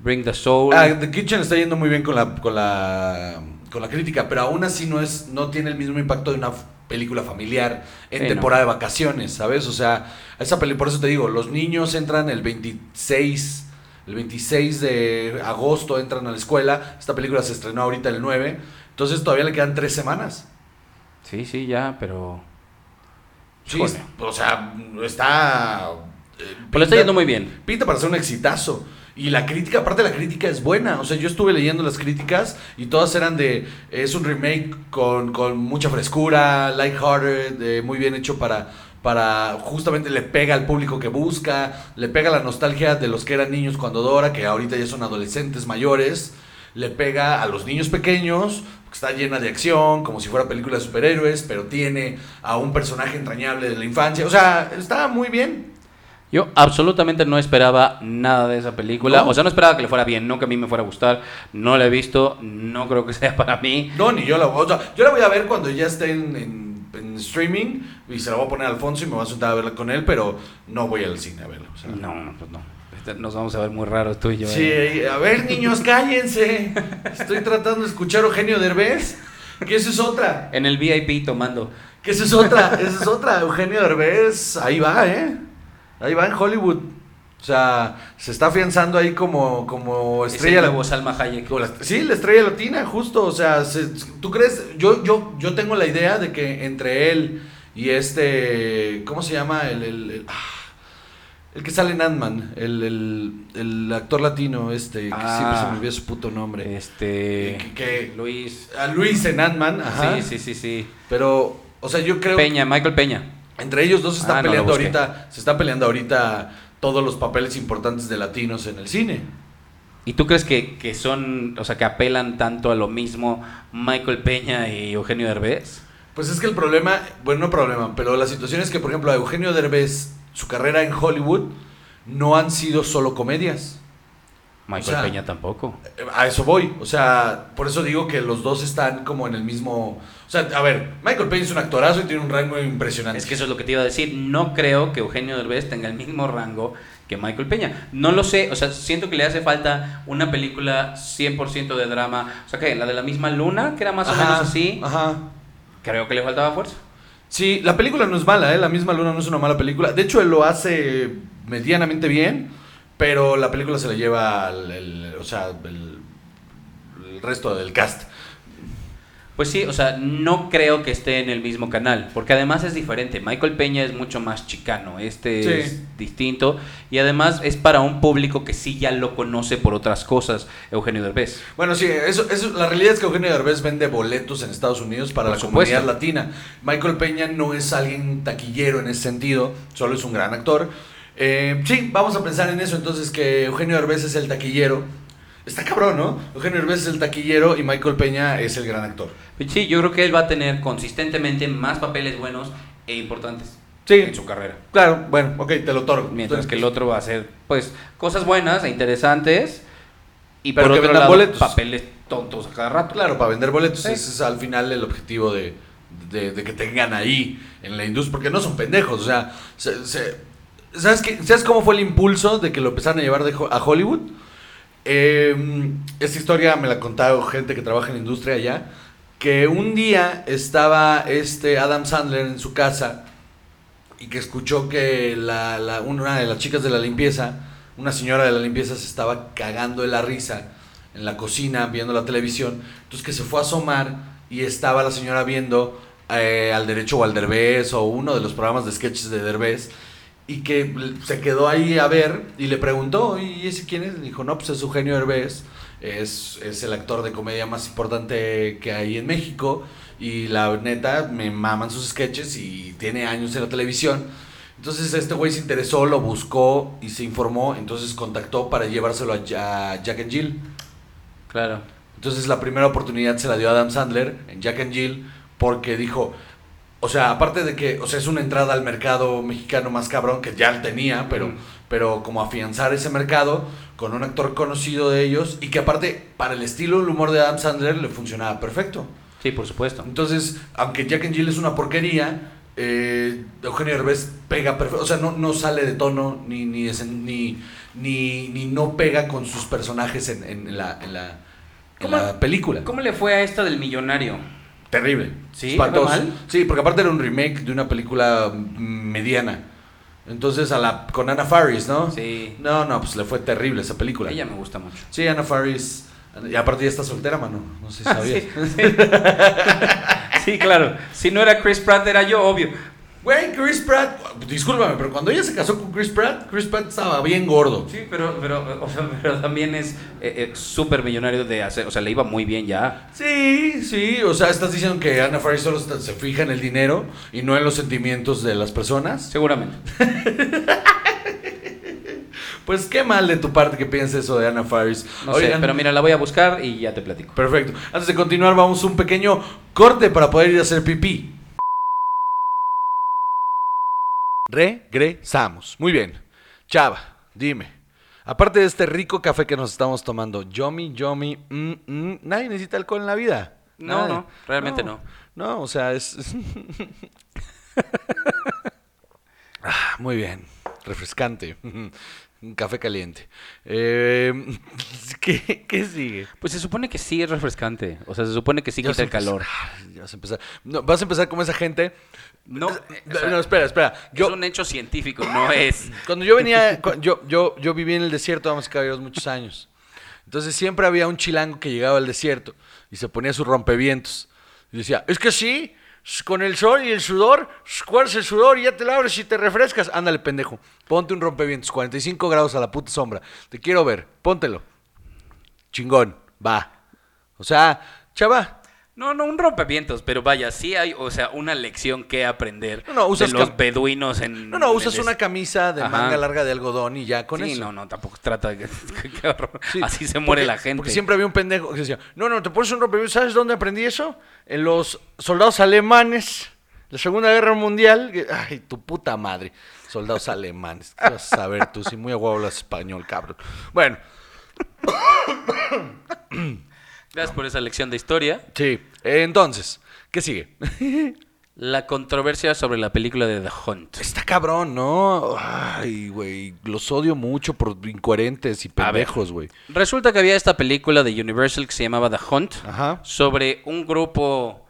Bring the Soul. Ah, The Kitchen está yendo muy bien con la, con la, con la crítica, pero aún así no, es, no tiene el mismo impacto de una película familiar en Sí, temporada de vacaciones, ¿sabes? O sea, esa peli, por eso te digo, los niños entran el 26, el 26 de agosto entran a la escuela, esta película se estrenó ahorita el 9, entonces todavía le quedan tres semanas. Sí, sí, ya, pero Sí, o sea, está... eh, le está yendo muy bien. Pinta para ser un exitazo. Y la crítica, aparte la crítica es buena. O sea, yo estuve leyendo las críticas y todas eran de. Es un remake con, con mucha frescura, lighthearted, eh, muy bien hecho para. Para justamente le pega al público que busca, le pega la nostalgia de los que eran niños cuando Dora, que ahorita ya son adolescentes mayores, le pega a los niños pequeños, que está llena de acción, como si fuera película de superhéroes, pero tiene a un personaje entrañable de la infancia. O sea, está muy bien. Yo absolutamente no esperaba nada de esa película. ¿No? O sea, no esperaba que le fuera bien, no que a mí me fuera a gustar. No la he visto, no creo que sea para mí. No, ni yo la voy, o sea, yo la voy a ver cuando ya esté en, en- en streaming y se la voy a poner a Alfonso y me voy a sentar a verla con él, pero no voy al cine a verla. o sea. No, no, pues no. Este, Nos vamos a ver muy raros tú y yo. Sí, ¿eh? a ver niños, cállense. Estoy tratando de escuchar a Eugenio Derbez. Que esa es otra. En el VIP tomando. Que esa es otra. Esa es otra. Eugenio Derbez. Ahí va, ¿eh? Ahí va en Hollywood. O sea, se está afianzando ahí como, como Es el estrella. nuevo Salma Hayek. La- sí, la estrella latina, justo. O sea, se- ¿tú crees? Yo, yo, yo tengo la idea de que entre él y este. ¿Cómo se llama? El, el, el, ah, el que sale en Ant-Man. El, el, el actor latino, este. Que Ah. siempre se me olvida su puto nombre. Este. Que- que- Luis. A Luis en Ant-Man, ajá. Sí, sí, sí, sí. Pero, o sea, yo creo. Peña, Michael Peña. Entre ellos dos se están Ah, peleando ahorita. Se están peleando ahorita todos los papeles importantes de latinos en el cine. ¿Y tú crees que, que son, o sea, que apelan tanto a lo mismo Michael Peña y Eugenio Derbez? Pues es que el problema, bueno, no problema, pero la situación es que, por ejemplo, a Eugenio Derbez, su carrera en Hollywood no han sido solo comedias. Michael O sea, Peña tampoco. A eso voy. O sea, por eso digo que los dos están como en el mismo. O sea, a ver, Michael Peña es un actorazo y tiene un rango impresionante. Es que eso es lo que te iba a decir. No creo que Eugenio Derbez tenga el mismo rango que Michael Peña. No lo sé, o sea, siento que le hace falta una película 100% de drama. O sea, que la de la misma luna, que era más o menos así, Ajá. creo que le faltaba fuerza. Sí, la película no es mala, ¿eh? La misma Luna no es una mala película. De hecho, él lo hace medianamente bien, pero la película se la lleva al, el- o sea, el, el resto del cast. Pues sí, o sea, no creo que esté en el mismo canal, porque además es diferente. Michael Peña es mucho más chicano, este Sí. es distinto y además es para un público que sí ya lo conoce por otras cosas, Eugenio Derbez. Bueno, sí, eso, eso, la realidad es que Eugenio Derbez vende boletos en Estados Unidos para Por la supuesto. comunidad latina. Michael Peña no es alguien taquillero en ese sentido, solo es un gran actor. Eh, sí, vamos a pensar en eso entonces, que Eugenio Derbez es el taquillero. Está cabrón, ¿no? Eugenio Derbez es el taquillero y Michael Peña es el gran actor. Sí, yo creo que él va a tener consistentemente más papeles buenos e importantes Sí. en su carrera. Claro, bueno, ok, te lo otorgo. Mientras que el otro va a hacer, pues, cosas buenas e interesantes y Pero por que otro vendan lado, boletos. papeles tontos a cada rato. Claro, para vender boletos. Sí. Ese es al final el objetivo de, de- de que tengan ahí en la industria. Porque no son pendejos. O sea, se- se- ¿sabes, qué? ¿sabes cómo fue el impulso de que lo empezaron a llevar a Hollywood? Eh, esta historia me la contaba gente que trabaja en la industria allá. Que un día estaba este Adam Sandler en su casa y que escuchó que la- una de las chicas de la limpieza, una señora de la limpieza, se estaba cagando de la risa en la cocina viendo la televisión. Entonces que se fue a asomar y estaba la señora viendo eh, al derecho o al Derbez o uno de los programas de sketches de Derbez y que se quedó ahí a ver y le preguntó, ¿y ese quién es? Le dijo, no, pues es Eugenio Derbez, es, es el actor de comedia más importante que hay en México y la neta me maman sus sketches y tiene años en la televisión. Entonces este güey se interesó, lo buscó y se informó, entonces contactó para llevárselo a Ja- Jack and Jill. Claro. Entonces la primera oportunidad se la dio a Adam Sandler en Jack and Jill porque dijo, o sea, aparte de que, o sea, es una entrada al mercado mexicano más cabrón que ya tenía, pero, Mm. pero como afianzar ese mercado con un actor conocido de ellos y que aparte para el estilo, el humor de Adam Sandler le funcionaba perfecto. Sí, por supuesto. Entonces, aunque Jack and Jill es una porquería, eh, Eugenio Derbez pega perfecto, o sea, no, no sale de tono ni ni, desen- ni, ni, ni no pega con sus personajes en, en la, en, la, en ¿Cómo- la película. ¿Cómo le fue a esta del millonario? Terrible. ¿Sí? Espantoso. Sí, porque aparte era un remake de una película mm, mediana. Entonces, a la, con Anna Faris, ¿no? Sí. No, no, pues le fue terrible esa película. Ella me gusta mucho. Sí, Anna Faris. Y aparte ya está soltera, mano. No sé si sabías. Sí, sí. Sí, claro. Si no era Chris Pratt, era yo, obvio. Güey, Chris Pratt, discúlpame, pero cuando ella se casó con Chris Pratt, Chris Pratt estaba bien gordo. Sí, pero, pero, o sea, pero también es eh, eh, súper millonario de hacer, o sea, le iba muy bien ya. Sí, sí, o sea, estás diciendo que Anna Faris solo está- se fija en el dinero y no en los sentimientos de las personas. Seguramente. Pues qué mal de tu parte que pienses eso de Anna Faris. No sé, Oigan, pero mira, la voy a buscar y ya te platico. Perfecto. Antes de continuar, vamos a un pequeño corte para poder ir a hacer pipí. Regresamos. Muy bien. Chava, dime. Aparte de este rico café que nos estamos tomando, yomi, yomi, mm, mm, nadie necesita alcohol en la vida. No, Nadie. no, realmente no. No, o sea, es... Ah, muy bien, refrescante. Un café caliente. Eh, ¿qué, ¿Qué sigue? Pues se supone que sí es refrescante. O sea, se supone que sí quita el calor. Ya vas a empezar. No, vas a empezar como esa gente. No, o sea, no, espera, espera. Yo, es un hecho científico, no es. cuando yo venía, yo, yo, yo viví en el desierto, vamos caballeros, muchos años. Entonces siempre había un chilango que llegaba al desierto y se ponía sus rompevientos. Y decía, es que sí, con el sol y el sudor, s- cuerdas el sudor y ya te labres y te refrescas. Ándale, pendejo. Ponte un rompevientos, 45 grados a la puta sombra. Te quiero ver, póntelo. Chingón, va. O sea, chava, No, no, un rompevientos, pero vaya, sí hay, o sea, una lección que aprender No, no, usas de los beduinos en... no, no, usas el una camisa de Ajá. manga larga de algodón y ya con sí, eso. no, no, tampoco trata de... qué horror. Sí, Así se muere porque- la gente. Porque siempre había un pendejo que decía, no, no, te pones un rompevientos. ¿Sabes dónde aprendí eso? En los soldados alemanes, la Segunda Guerra Mundial. Ay, tu puta madre. Soldados alemanes. ¿Qué vas a saber tú? Si muy a huevo hablas español, cabrón. Bueno, Gracias por esa lección de historia. sí. Entonces, ¿qué sigue? La controversia sobre la película de The Hunt. Está cabrón, ¿no? Ay, güey. Los odio mucho por incoherentes y pendejos, güey. Resulta que había esta película de Universal que se llamaba The Hunt Ajá. sobre un grupo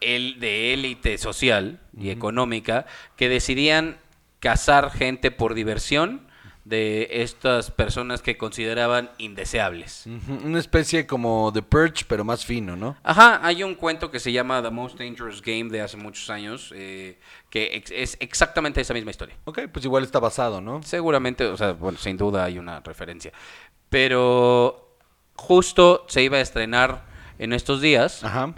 el, de élite social y económica que decidían cazar gente por diversión de estas personas que consideraban indeseables. Una especie como de Purge, pero más fino, ¿no? Ajá, hay un cuento que se llama The Most Dangerous Game de hace muchos años, eh, que es exactamente esa misma historia. Ok, pues igual está basado, ¿no? Seguramente, o sea, bueno, sin duda hay una referencia. Pero justo se iba a estrenar en estos días Ajá.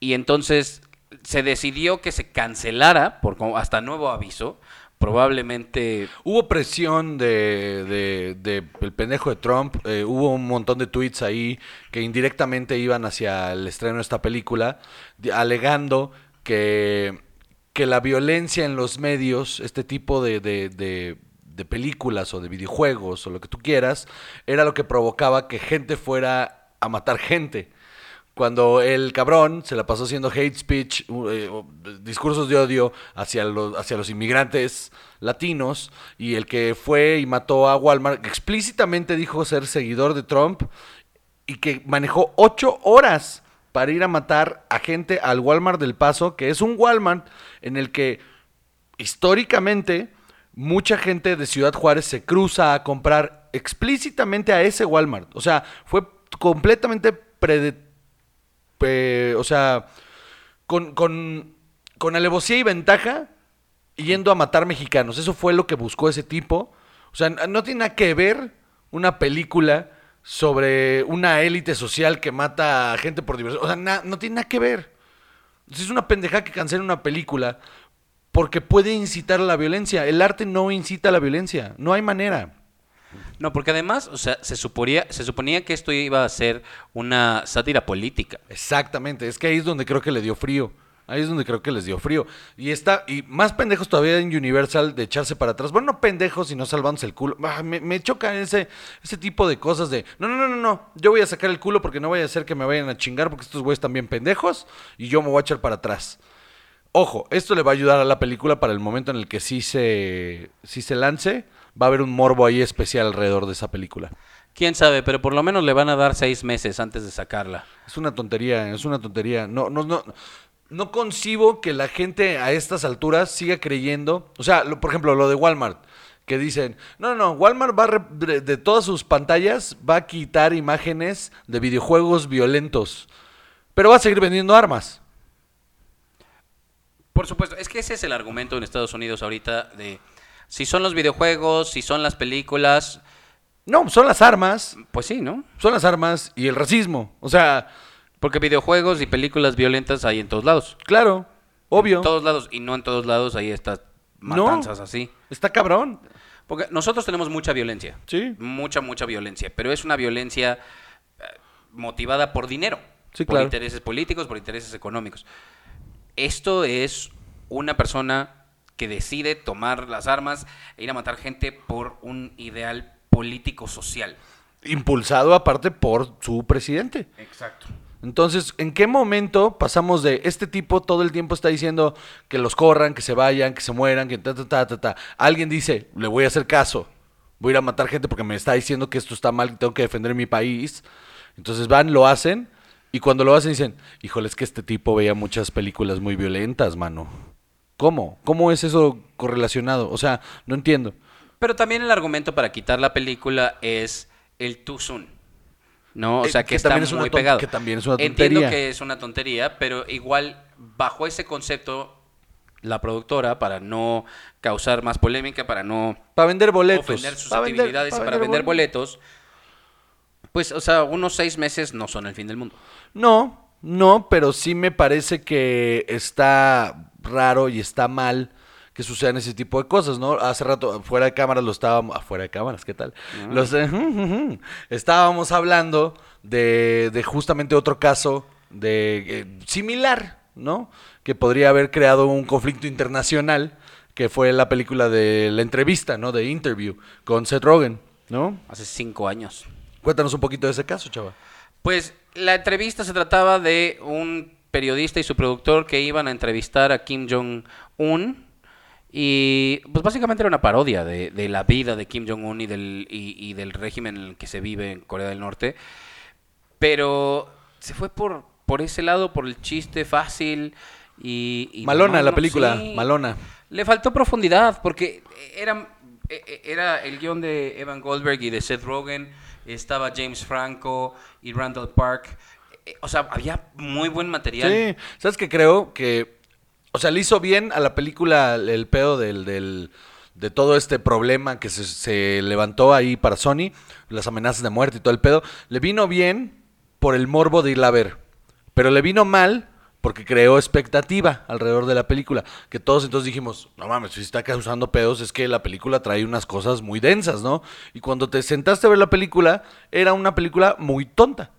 y entonces se decidió que se cancelara por hasta nuevo aviso. Probablemente Hubo presión de, de- de el pendejo de Trump, eh, hubo un montón de tweets ahí que indirectamente iban hacia el estreno de esta película, alegando que, que la violencia en los medios, este tipo de- de- de películas o de videojuegos o lo que tú quieras, era lo que provocaba que gente fuera a matar gente. Cuando el cabrón se la pasó haciendo hate speech, eh, discursos de odio hacia los, hacia los inmigrantes latinos, y el que fue y mató a Walmart, explícitamente dijo ser seguidor de Trump, y que manejó ocho horas para ir a matar a gente al Walmart del Paso, que es un Walmart en el que históricamente mucha gente de Ciudad Juárez se cruza a comprar explícitamente a ese Walmart. O sea, fue completamente prede- pe- o sea, con, con, con alevosía y ventaja yendo a matar mexicanos. Eso fue lo que buscó ese tipo. O sea, no tiene nada que ver una película sobre una élite social que mata a gente por diversión. O sea, no tiene nada que ver. Es una pendejada que cancelen una película porque puede incitar a la violencia. El arte no incita a la violencia. No hay manera. No, porque además, o sea, se suponía, se suponía que esto iba a ser una sátira política. Exactamente. Es que ahí es donde creo que le dio frío. Ahí es donde creo que les dio frío. Y está, y más pendejos todavía en Universal de echarse para atrás. Bueno, no pendejos, sino salvándose el culo. Ah, me, me choca ese, ese tipo de cosas de, no, no, no, no, no, yo voy a sacar el culo porque no vaya a ser que me vayan a chingar porque estos güeyes están bien pendejos y yo me voy a echar para atrás. Ojo, esto le va a ayudar a la película para el momento en el que sí se, sí se lance. Va a haber un morbo ahí especial alrededor de esa película. Quién sabe, pero por lo menos le van a dar seis meses antes de sacarla. Es una tontería, es una tontería. No, no, no, no concibo que la gente a estas alturas siga creyendo. O sea, lo- por ejemplo, lo de Walmart, que dicen, no, no, Walmart va a re- de, de todas sus pantallas va a quitar imágenes de videojuegos violentos, pero va a seguir vendiendo armas. Por supuesto, es que ese es el argumento en Estados Unidos ahorita de si son los videojuegos, si son las películas, No, son las armas, pues sí, ¿no? son las armas y el racismo. O sea, Porque videojuegos y películas violentas hay en todos lados. claro, obvio. En todos lados, y no en todos lados hay estas No. matanzas así. Está cabrón. Porque nosotros tenemos mucha violencia. Sí. Mucha, mucha violencia. Pero es una violencia eh, motivada por dinero. Sí, por claro. intereses políticos, por intereses económicos. Esto es una persona que decide tomar las armas e ir a matar gente por un ideal político-social. Impulsado aparte por su presidente. Exacto. Entonces, ¿en qué momento pasamos de este tipo todo el tiempo está diciendo que los corran, que se vayan, que se mueran, que ta, ta, ta, ta, ta? Alguien dice, le voy a hacer caso, voy a ir a matar gente porque me está diciendo que esto está mal, que tengo que defender mi país. Entonces van, lo hacen, y cuando lo hacen dicen, híjole, es que este tipo veía muchas películas muy violentas, mano. ¿Cómo? ¿Cómo es eso correlacionado? O sea, no entiendo. Pero también el argumento para quitar la película es el soon. ¿No? O Eh, sea, que, que está también es muy ton- pegado. que también es una Entiendo tontería. que es una tontería, pero igual, bajo ese concepto, la productora, para no causar más polémica, para no Para vender boletos. ofender Pa' susceptibilidades y pa' para vender boletos, pues, o sea, unos seis meses no son el fin del mundo. No, no, pero sí me parece que está raro y está mal que sucedan ese tipo de cosas, ¿no? Hace rato, fuera de cámaras, lo estábamos... Afuera de cámaras, ¿qué tal? Los, eh, estábamos hablando de, de justamente otro caso de eh, similar, ¿no? Que podría haber creado un conflicto internacional, que fue la película de la entrevista, ¿no? De Interview, con Seth Rogen, ¿no? Hace cinco años. Cuéntanos un poquito de ese caso, chava. Pues la entrevista se trataba de un periodista y su productor que iban a entrevistar a Kim Jong-un. Y pues básicamente era una parodia de, de la vida de Kim Jong-un y del, y, y del régimen en el que se vive en Corea del Norte. Pero se fue por, por ese lado, por el chiste fácil y... y Malona no, la película, sí. malona. Le faltó profundidad porque era, e- e- era el guion de Evan Goldberg y de Seth Rogen, estaba James Franco y Randall Park. Eh, O sea, había muy buen material. Sí, ¿sabes qué creo? Que, o sea, le hizo bien a la película el, el pedo del, del- de todo este problema que se, se levantó ahí para Sony, las amenazas de muerte y todo el pedo. Le vino bien por el morbo de irla a ver, pero le vino mal porque creó expectativa alrededor de la película, que todos entonces dijimos, no mames, si está causando pedos es que la película trae unas cosas muy densas, ¿no? Y cuando te sentaste a ver la película, era una película muy tonta.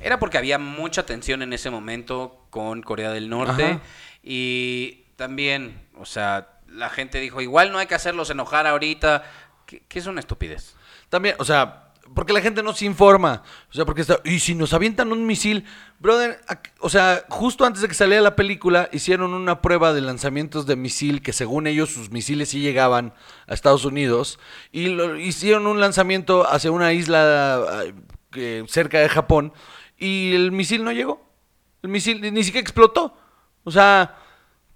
Era porque había mucha tensión en ese momento con Corea del Norte. Ajá. Y también, o sea, la gente dijo, igual no hay que hacerlos enojar ahorita. Que, que es una estupidez. También, o sea, porque la gente no se informa. O sea, porque está. Y si nos avientan un misil, brother, o sea, justo antes de que saliera la película, hicieron una prueba de lanzamientos de misil que según ellos sus misiles sí llegaban a Estados Unidos. Y lo- hicieron un lanzamiento hacia una isla que- cerca de Japón. Y el misil no llegó. El misil ni siquiera explotó. O sea,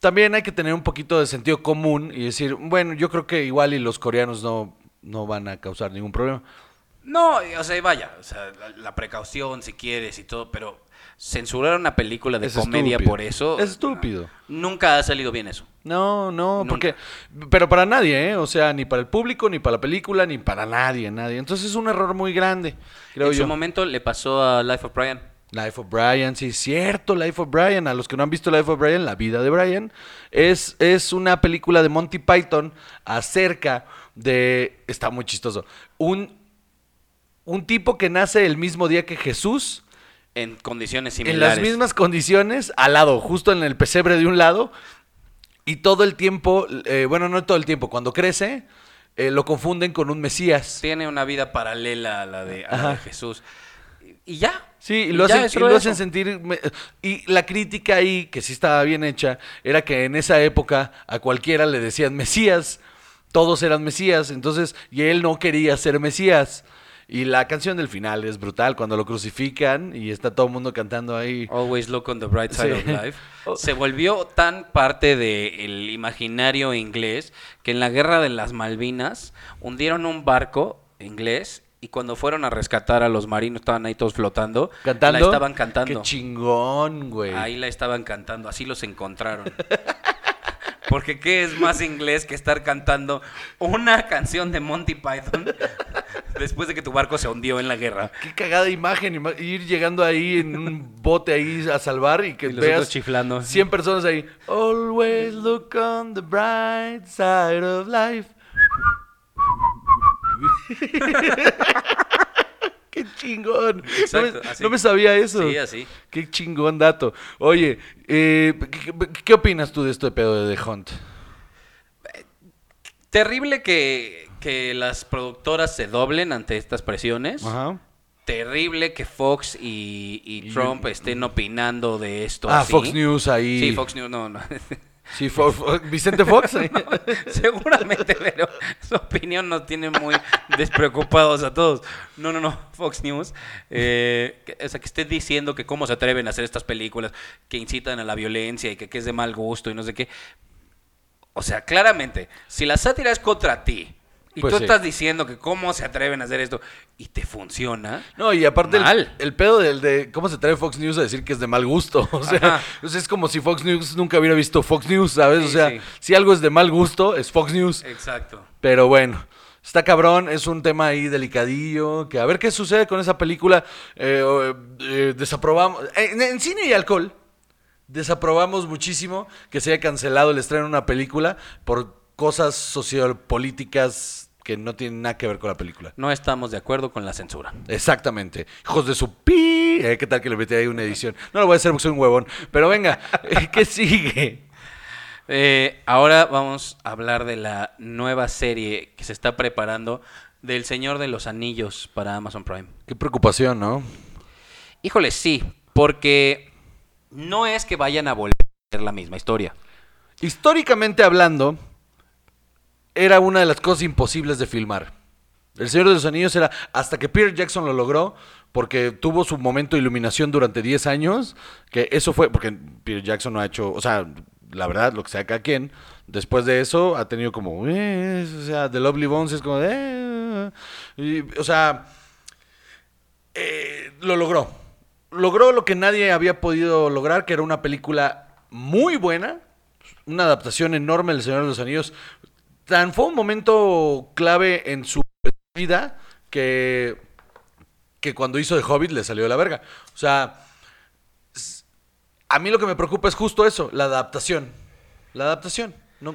también hay que tener un poquito de sentido común y decir, bueno, yo creo que igual y los coreanos no, no van a causar ningún problema. No, o sea, vaya, o sea, la, la precaución si quieres y todo, pero censurar una película de Es comedia estúpido. por eso. Es estúpido. Nunca ha salido bien eso. No, no, Nunca. porque... Pero para nadie, ¿eh? O sea, ni para el público, ni para la película, ni para nadie, nadie. Entonces es un error muy grande, creo en yo. su momento le pasó a Life of Brian. Life of Brian, sí, cierto, Life of Brian. A los que no han visto Life of Brian, La vida de Brian, es, es una película de Monty Python acerca de... Está muy chistoso. Un, un tipo que nace el mismo día que Jesús, En condiciones en similares. las mismas condiciones, al lado, justo en el pesebre de un lado, y todo el tiempo, eh, bueno, no todo el tiempo, cuando crece, eh, lo confunden con un Mesías. Tiene una vida paralela a la de, a la Ajá. de Jesús. Y, y ya. Sí, y lo, hacen, y lo sentir... me- Y la crítica ahí, que sí estaba bien hecha, era que en esa época a cualquiera le decían Mesías, todos eran Mesías, entonces, y él no quería ser Mesías. Y la canción del final es brutal, cuando lo crucifican y está todo el mundo cantando ahí. Always look on the bright side Sí. of life. Se volvió tan parte del imaginario inglés que en la guerra de las Malvinas hundieron un barco inglés Y cuando fueron a rescatar a los marinos, estaban ahí todos flotando. ¿Cantando? La estaban cantando. Qué chingón, güey. Ahí la estaban cantando, así los encontraron. Porque qué es más inglés que estar cantando una canción de Monty Python después de que tu barco se hundió en la guerra. Qué cagada imagen, ima- ir llegando ahí en un bote ahí a salvar y que Y los veas otros chiflando. 100 personas ahí. Always look on the bright side of life. Qué chingón. Exacto, no, me, así. no me sabía eso. Sí, así. Qué chingón dato. Oye, eh, ¿qué, opinas tú de este pedo de The Hunt? Terrible que, que las productoras se doblen ante estas presiones. Ajá. Terrible que Fox y, y Y- Trump estén opinando de esto. Ah, así. Fox News ahí. Sí, Fox News, no, no. Sí, Vicente Fox. Seguramente, pero su opinión nos tiene muy despreocupados a todos. No, no, no, Fox News. eh, que- o sea, que esté diciendo que cómo se atreven a hacer estas películas que incitan a la violencia y que es de mal gusto y no sé qué. O sea, claramente, si la sátira es contra ti y Pues tú sí. estás diciendo que cómo se atreven a hacer esto y te funciona, No, y aparte el, pedo del de cómo se trae Fox News a decir que es de mal gusto. O sea, sea, es como si Fox News nunca hubiera visto Fox News, ¿sabes? o sea, sí. si algo es de mal gusto, es Fox News. exacto. Pero bueno, está cabrón, es un tema ahí delicadillo, que a ver qué sucede con esa película. Eh, eh, desaprobamos, en, en cine y alcohol, desaprobamos muchísimo que se haya cancelado el estreno de una película por cosas sociopolíticas que no tienen nada que ver con la película. No estamos de acuerdo con la censura. Exactamente. Hijos de su pi. Eh, ¿Qué tal que le metí ahí una edición? No lo voy a hacer porque soy un huevón. Pero venga, eh, ¿qué sigue? Eh, ahora vamos a hablar de la nueva serie que se está preparando del Señor de los Anillos para Amazon Prime. Qué preocupación, ¿no? Híjole, sí, porque no es que vayan a volver a la misma historia. Históricamente hablando, era una de las cosas imposibles de filmar. El Señor de los Anillos era hasta que Peter Jackson lo logró, porque tuvo su momento de iluminación durante 10 años, que eso fue, porque Peter Jackson no ha hecho, o sea, la verdad, lo que sea cada quien, después de eso ha tenido como, eh, o sea, The Lovely Bones es como eh, o sea, eh, lo logró. Logró lo que nadie había podido lograr, que era una película muy buena, una adaptación enorme del Señor de los Anillos. Tan fue un momento clave en su vida que, que cuando hizo The Hobbit le salió de la verga. O sea, a mí lo que me preocupa es justo eso, la adaptación. La adaptación. No,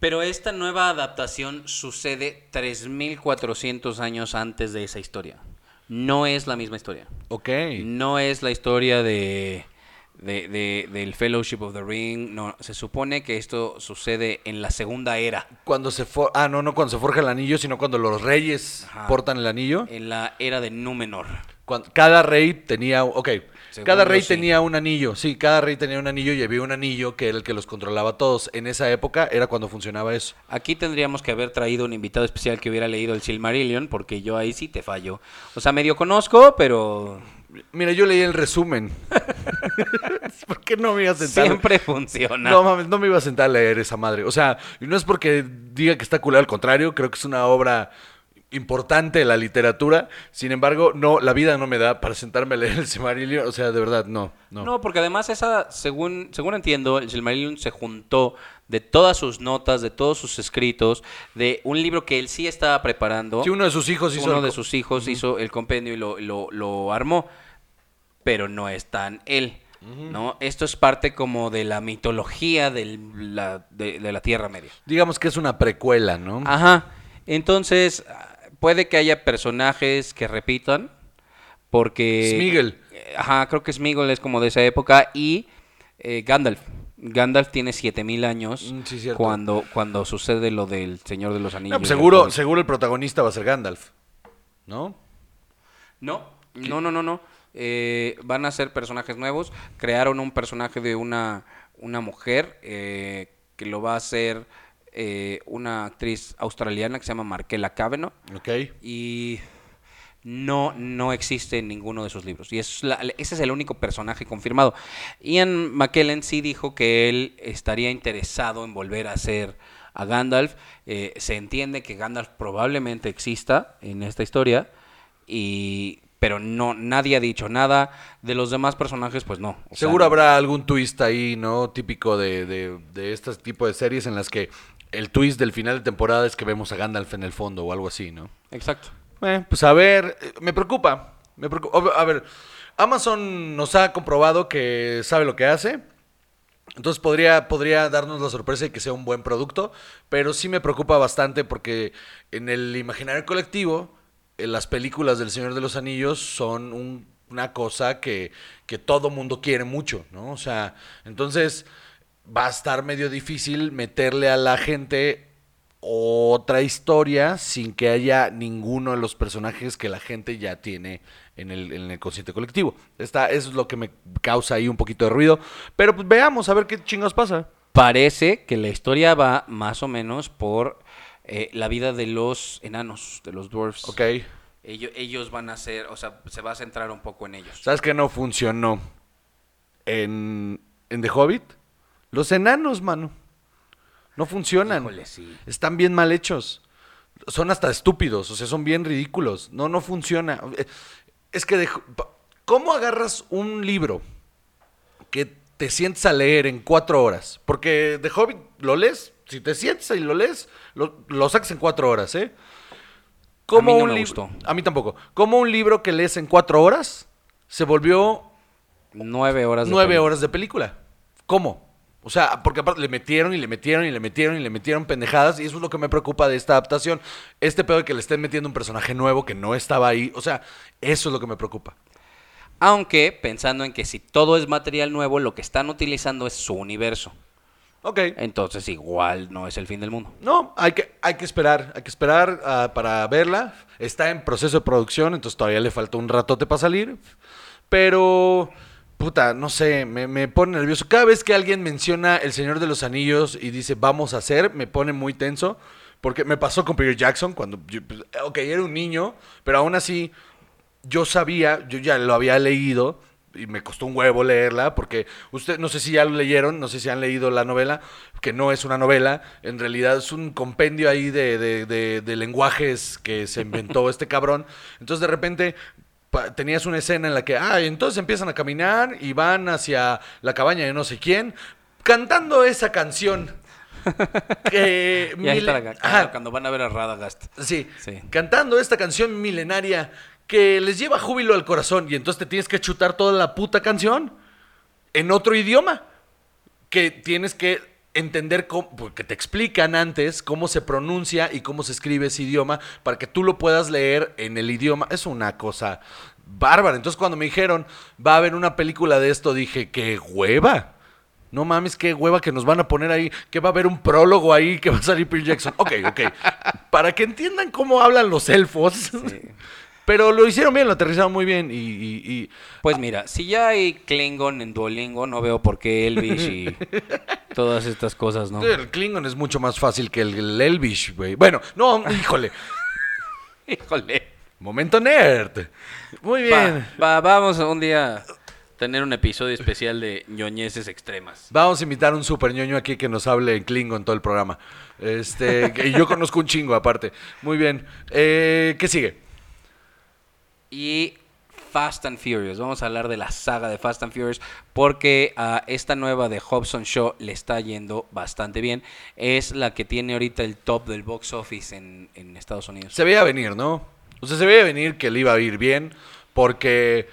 Pero esta nueva adaptación sucede 3.400 años antes de esa historia. No es la misma historia. ok. No es la historia de, de- de- del Fellowship of the Ring. No, se supone que esto sucede en la segunda era. Cuando se for- ah, no, no cuando se forja el anillo, sino cuando los reyes Ajá. portan el anillo. En la era de Númenor. Cuan- cada rey tenía, ok, Según cada rey sí. tenía un anillo, sí, cada rey tenía un anillo y había un anillo que era el que los controlaba a todos. En esa época era cuando funcionaba eso. Aquí tendríamos que haber traído un invitado especial que hubiera leído el Silmarillion, porque yo ahí sí te fallo. O sea, medio conozco, pero Mira, yo leí el resumen. ¿Por qué no me iba a sentar? siempre funciona. No mames, no me iba a sentar a leer esa madre. O sea, y no es porque diga que está culero, al contrario, creo que es una obra importante la literatura. Sin embargo, no, la vida no me da para sentarme a leer el Silmarillion. O sea, de verdad, no, no. No, porque además esa, según, según entiendo, el Silmarillion se juntó de todas sus notas, de todos sus escritos, de un libro que él sí estaba preparando. Sí, uno de sus hijos hizo uno el de sus hijos hizo el compendio y lo, lo- lo armó, pero no es tan él. ¿no? Esto es parte como de la mitología del- la- de, de la Tierra Media. Digamos que es una precuela, ¿no? Ajá. Entonces, puede que haya personajes que repitan, porque... Sméagol. Eh, Ajá, creo que Smeagol es como de esa época y eh, Gandalf. Gandalf tiene 7000 años Mm, sí, cuando, cuando sucede lo del Señor de los Anillos. No, pues seguro, Hobbit. seguro el protagonista va a ser Gandalf. ¿No? No, no, no, no, no. Eh, van a ser personajes nuevos. Crearon un personaje de una, una mujer eh, que lo va a hacer eh, una actriz australiana que se llama Markela Caveno. Ok. Y no, no existe en ninguno de sus libros. Y es la- ese es el único personaje confirmado. Ian McKellen sí dijo que él estaría interesado en volver a ser a Gandalf. Eh, se entiende que Gandalf probablemente exista en esta historia. y pero no nadie ha dicho nada de los demás personajes, pues no. O sea, Seguro habrá algún twist ahí, ¿no? Típico de, de, de este tipo de series en las que el twist del final de temporada es que vemos a Gandalf en el fondo o algo así, ¿no? Exacto. Eh, pues a ver, eh, me preocupa. Me preocupa. A ver, Amazon nos ha comprobado que sabe lo que hace. Entonces podría, podría darnos la sorpresa de que sea un buen producto, pero sí me preocupa bastante porque en el imaginario colectivo, eh, las películas del Señor de los Anillos son un- una cosa que, que todo mundo quiere mucho, ¿no? O sea, entonces va a estar medio difícil meterle a la gente otra historia sin que haya ninguno de los personajes que la gente ya tiene en el, en el consciente colectivo. Está, eso es lo que me causa ahí un poquito de ruido. Pero pues veamos a ver qué chingos pasa. Parece que la historia va más o menos por eh, la vida de los enanos, de los dwarfs. Ok. Ellos, ellos van a ser, o sea, se va a centrar un poco en ellos. ¿Sabes qué no funcionó? En, en The Hobbit. Los enanos, mano. No funcionan. Híjole, sí. Están bien mal hechos. Son hasta estúpidos, o sea, son bien ridículos. No, no funciona. Eh, Es que, de- ¿cómo agarras un libro que te sientes a leer en cuatro horas? Porque The Hobbit lo lees, si te sientes y lo lees, lo, lo sacas en cuatro horas, ¿eh? A mí no un me lib- gustó. A mí tampoco. ¿Cómo un libro que lees en cuatro horas se volvió Nueve horas de nueve película. horas de película. ¿Cómo? O sea, porque aparte le metieron y le metieron y le metieron y le metieron pendejadas y eso es lo que me preocupa de esta adaptación. Este pedo de que le estén metiendo un personaje nuevo que no estaba ahí. O sea, eso es lo que me preocupa. Aunque pensando en que si todo es material nuevo, lo que están utilizando es su universo. Ok. Entonces igual no es el fin del mundo. No, hay que, hay que esperar, hay que esperar ah, para verla. Está en proceso de producción, entonces todavía le falta un ratote para salir. Pero, puta, no sé, me, me pone nervioso. Cada vez que alguien menciona El Señor de los Anillos y dice vamos a hacer, me pone muy tenso. Porque me pasó con Peter Jackson cuando, yo, pues, ok, era un niño, pero aún así yo sabía, yo ya lo había leído y me costó un huevo leerla porque usted no sé si ya lo leyeron, no sé si han leído la novela, que no es una novela, en realidad es un compendio ahí de, de- de- lenguajes que se inventó este cabrón. Entonces de repente tenías una escena en la que, ah, entonces empiezan a caminar y van hacia la cabaña de no sé quién, cantando esa canción. que Y ahí está mile- la- Ajá. cuando van a ver a Radagast. Sí, Sí. cantando esta canción milenaria que les lleva júbilo al corazón y entonces te tienes que chutar toda la puta canción en otro idioma que tienes que entender cómo, porque te explican antes cómo se pronuncia y cómo se escribe ese idioma para que tú lo puedas leer en el idioma. Es una cosa bárbara. Entonces cuando me dijeron, va a haber una película de esto, dije, qué hueva. No mames, qué hueva que nos van a poner ahí, que va a haber un prólogo ahí, que va a salir Peter Jackson. Ok, ok. Para que entiendan cómo hablan los elfos. Pero lo hicieron bien, lo aterrizaron muy bien y- y- y Pues mira, si ya hay Klingon en Duolingo, no veo por qué Elvish y todas estas cosas, ¿no? El Klingon es mucho más fácil que el, el Elvish, güey. Bueno, no, híjole. Híjole. Momento nerd. Muy bien. Va, va, vamos a un día a tener un episodio especial de ñoñeces extremas. Vamos a invitar a un super ñoño aquí que nos hable en Klingon todo el programa. Este, que yo conozco un chingo aparte. Muy bien. Eh, ¿Qué sigue? Y Fast and Furious. Vamos a hablar de la saga de Fast and Furious porque a esta nueva de Hobson Show le está yendo bastante bien. Es la que tiene ahorita el top del box office en, en Estados Unidos. Se veía venir, ¿no? O sea, se veía venir que le iba a ir bien porque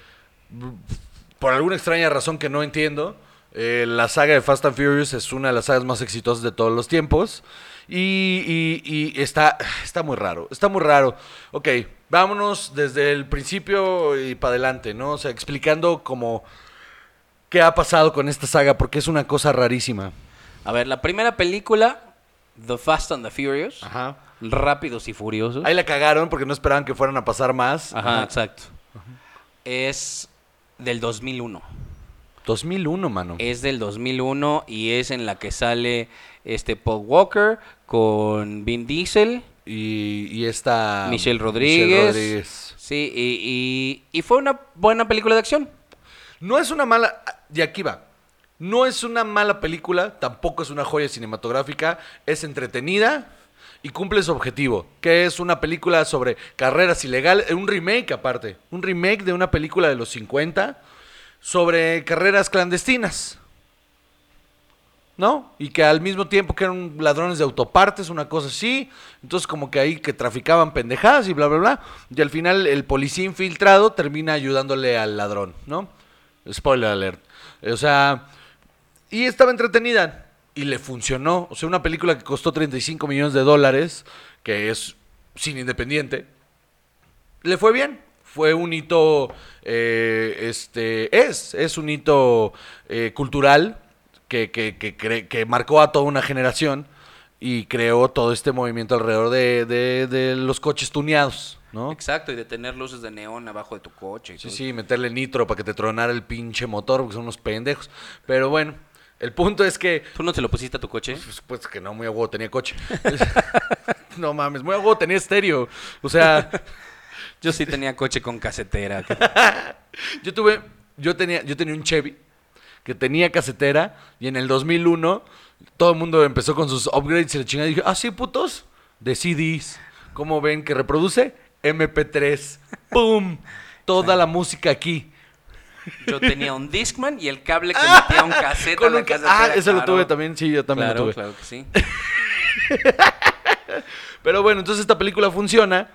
mm, por alguna extraña razón que no entiendo, eh, la saga de Fast and Furious es una de las sagas más exitosas de todos los tiempos. Y, y- y está, está muy raro, está muy raro. Ok, vámonos desde el principio y para adelante, ¿no? O sea, explicando como qué ha pasado con esta saga, porque es una cosa rarísima. A ver, la primera película, The Fast and the Furious, Ajá. Rápidos y Furiosos. Ahí la cagaron porque no esperaban que fueran a pasar más. Ajá, exacto. Es del 2001. 2001, mano. Es del 2001 y es en la que sale este Paul Walker con Vin Diesel. Y, y esta... Michelle Rodríguez. Rodríguez. Sí, y, y- y fue una buena película de acción. No es una mala... Y aquí va. No es una mala película, tampoco es una joya cinematográfica. Es entretenida. y cumple su objetivo, que es una película sobre carreras ilegales, un remake aparte, un remake de una película de los 50 sobre carreras clandestinas. ¿No? Y que al mismo tiempo que eran ladrones de autopartes, una cosa así. Entonces como que ahí que traficaban pendejadas y bla, bla, bla. Y al final el policía infiltrado termina ayudándole al ladrón, ¿no? Spoiler alert. O sea, y estaba entretenida y le funcionó. O sea, una película que costó 35 millones de dólares, que es sin independiente, le fue bien. Fue un hito, eh, este, es, es un hito eh, cultural que, que, que, que marcó a toda una generación y creó todo este movimiento alrededor de, de- de los coches tuneados, ¿no? Exacto, y de tener luces de neón abajo de tu coche. y Sí, todo. sí, meterle nitro para que te tronara el pinche motor, porque son unos pendejos. Pero bueno, el punto es que ¿Tú no te lo pusiste a tu coche? Pues, pues que no, muy a huevo tenía coche. no mames, muy a huevo tenía estéreo. O sea, Yo sí tenía coche con casetera. yo tuve, yo tenía, yo tenía un Chevy que tenía casetera y en el 2001 todo el mundo empezó con sus upgrades y la chingada y dije, ah, sí, putos, de CDs. ¿Cómo ven que reproduce? MP3. ¡Pum! Toda la música aquí. Yo tenía un Discman y el cable que metía un cassette a Con un ca- casetera. ah, ese lo tuve también, sí, yo también claro, lo tuve. claro que sí. Pero bueno, entonces esta película funciona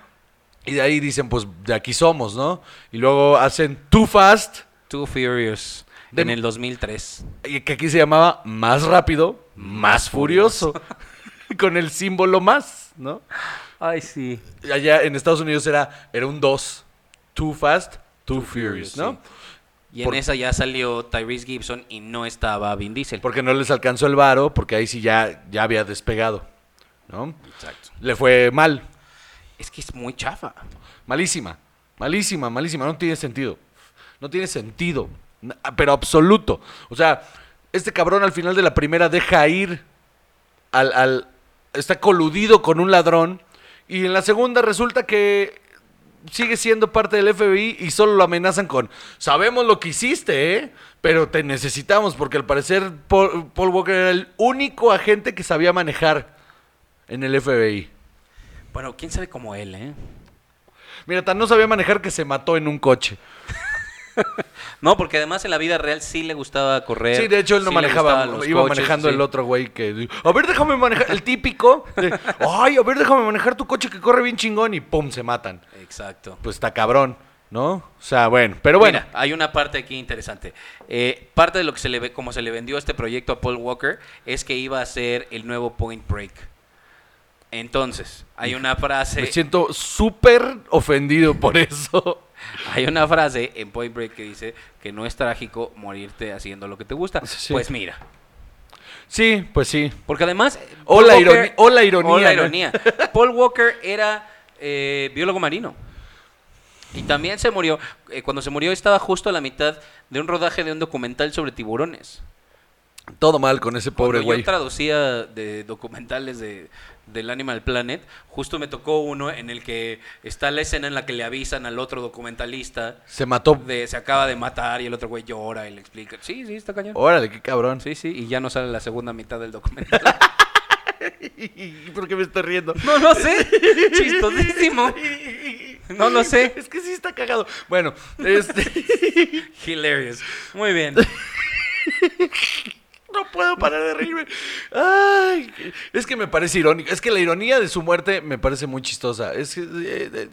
y de ahí dicen, pues de aquí somos, ¿no? Y luego hacen Too Fast, Too Furious. De- En el 2003. y que aquí se llamaba Más Rápido, Más Furioso, con el símbolo más, ¿no? Ay, sí. Allá en Estados Unidos era, era un 2, Too Fast, Too, Furious, ¿no? Y Por- en esa ya salió Tyrese Gibson y no estaba Vin Diesel. Porque no les alcanzó el varo, porque ahí sí ya, ya había despegado, ¿no? Exacto. Le fue mal, Es que es muy chafa. Malísima, malísima, malísima. No tiene sentido. No tiene sentido. Na- Pero absoluto. O sea, este cabrón al final de la primera deja ir al, al- Está coludido con un ladrón. Y en la segunda resulta que sigue siendo parte del FBI y solo lo amenazan con, sabemos lo que hiciste, ¿eh? Pero te necesitamos porque al parecer Paul, Paul Walker era el único agente que sabía manejar en el FBI. Bueno, quién sabe cómo él, ¿eh? Mira, tan no sabía manejar que se mató en un coche. No, porque además en la vida real sí le gustaba correr. Sí, de hecho él no sí manejaba, iba coches, manejando sí. el otro güey que, a ver, déjame manejar, el típico, de, ay, a ver, déjame manejar tu coche que corre bien chingón y pum, se matan. Exacto. Pues está cabrón, ¿no? O sea, bueno, pero bueno, Mira, hay una parte aquí interesante. Eh, parte de lo que se le ve, como se le vendió este proyecto a Paul Walker, es que iba a ser el nuevo Point Break. Entonces, hay una frase, me siento súper ofendido por eso. hay una frase en Point Break que dice que no es trágico morirte haciendo lo que te gusta. Sí. Pues mira, Sí, pues sí. porque además O Paul la Walker- ironi- o la ironía, o la ¿no? ironía. Paul Walker era eh, biólogo marino. Y también se murió. eh, cuando se murió estaba justo a la mitad de un rodaje de un documental sobre tiburones. Todo mal con ese pobre Cuando güey. yo traducía de documentales de, del Animal Planet, justo me tocó uno en el que está la escena en la que le avisan al otro documentalista Se mató. de se acaba de matar y el otro güey llora y le explica. Sí, sí, está cañón. Órale, qué cabrón. Sí, sí, y ya no sale la segunda mitad del documental. ¿Por qué me estoy riendo? no lo sé. Chistosísimo. No lo sé. Es que sí está cagado. Bueno, este... Hilarious. Muy bien. No puedo parar de reírme. Ay, es que me parece irónico. Es que la ironía de su muerte me parece muy chistosa. Es que eh, eh, eh,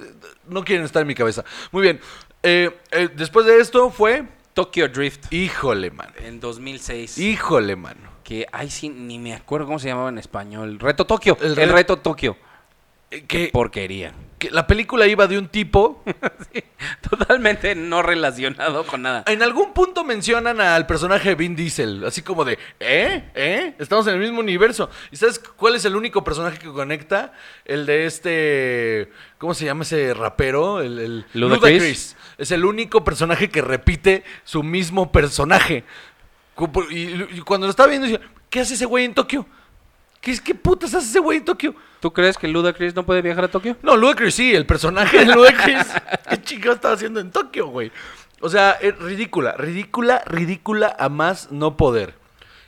no quieren estar en mi cabeza. Muy bien. Eh, después de esto fue. Tokyo Drift Híjole, mano. en 2006. Híjole, mano. Que ay sí, ni me acuerdo cómo se llamaba en español. Reto Tokio. El El, re- Reto Tokio. Que, Porquería. Que la película iba de un tipo. Sí, totalmente no relacionado con nada. En algún punto mencionan al personaje de Vin Diesel. Así como de, ¿eh? ¿eh? Estamos en el mismo universo. ¿Y sabes cuál es el único personaje que conecta? El de este. ¿Cómo se llama ese rapero? El, el Ludacris. Es el único personaje que repite su mismo personaje. Y, y cuando lo estaba viendo, decía, ¿qué hace ese güey en Tokio? ¿Qué, ¿Qué putas hace ese güey en Tokio? ¿Tú crees que Ludacris no puede viajar a Tokio? No, Ludacris sí, el personaje de Ludacris. ¿Qué chico estaba haciendo en Tokio, güey? O sea, es ridícula, ridícula, ridícula a más no poder.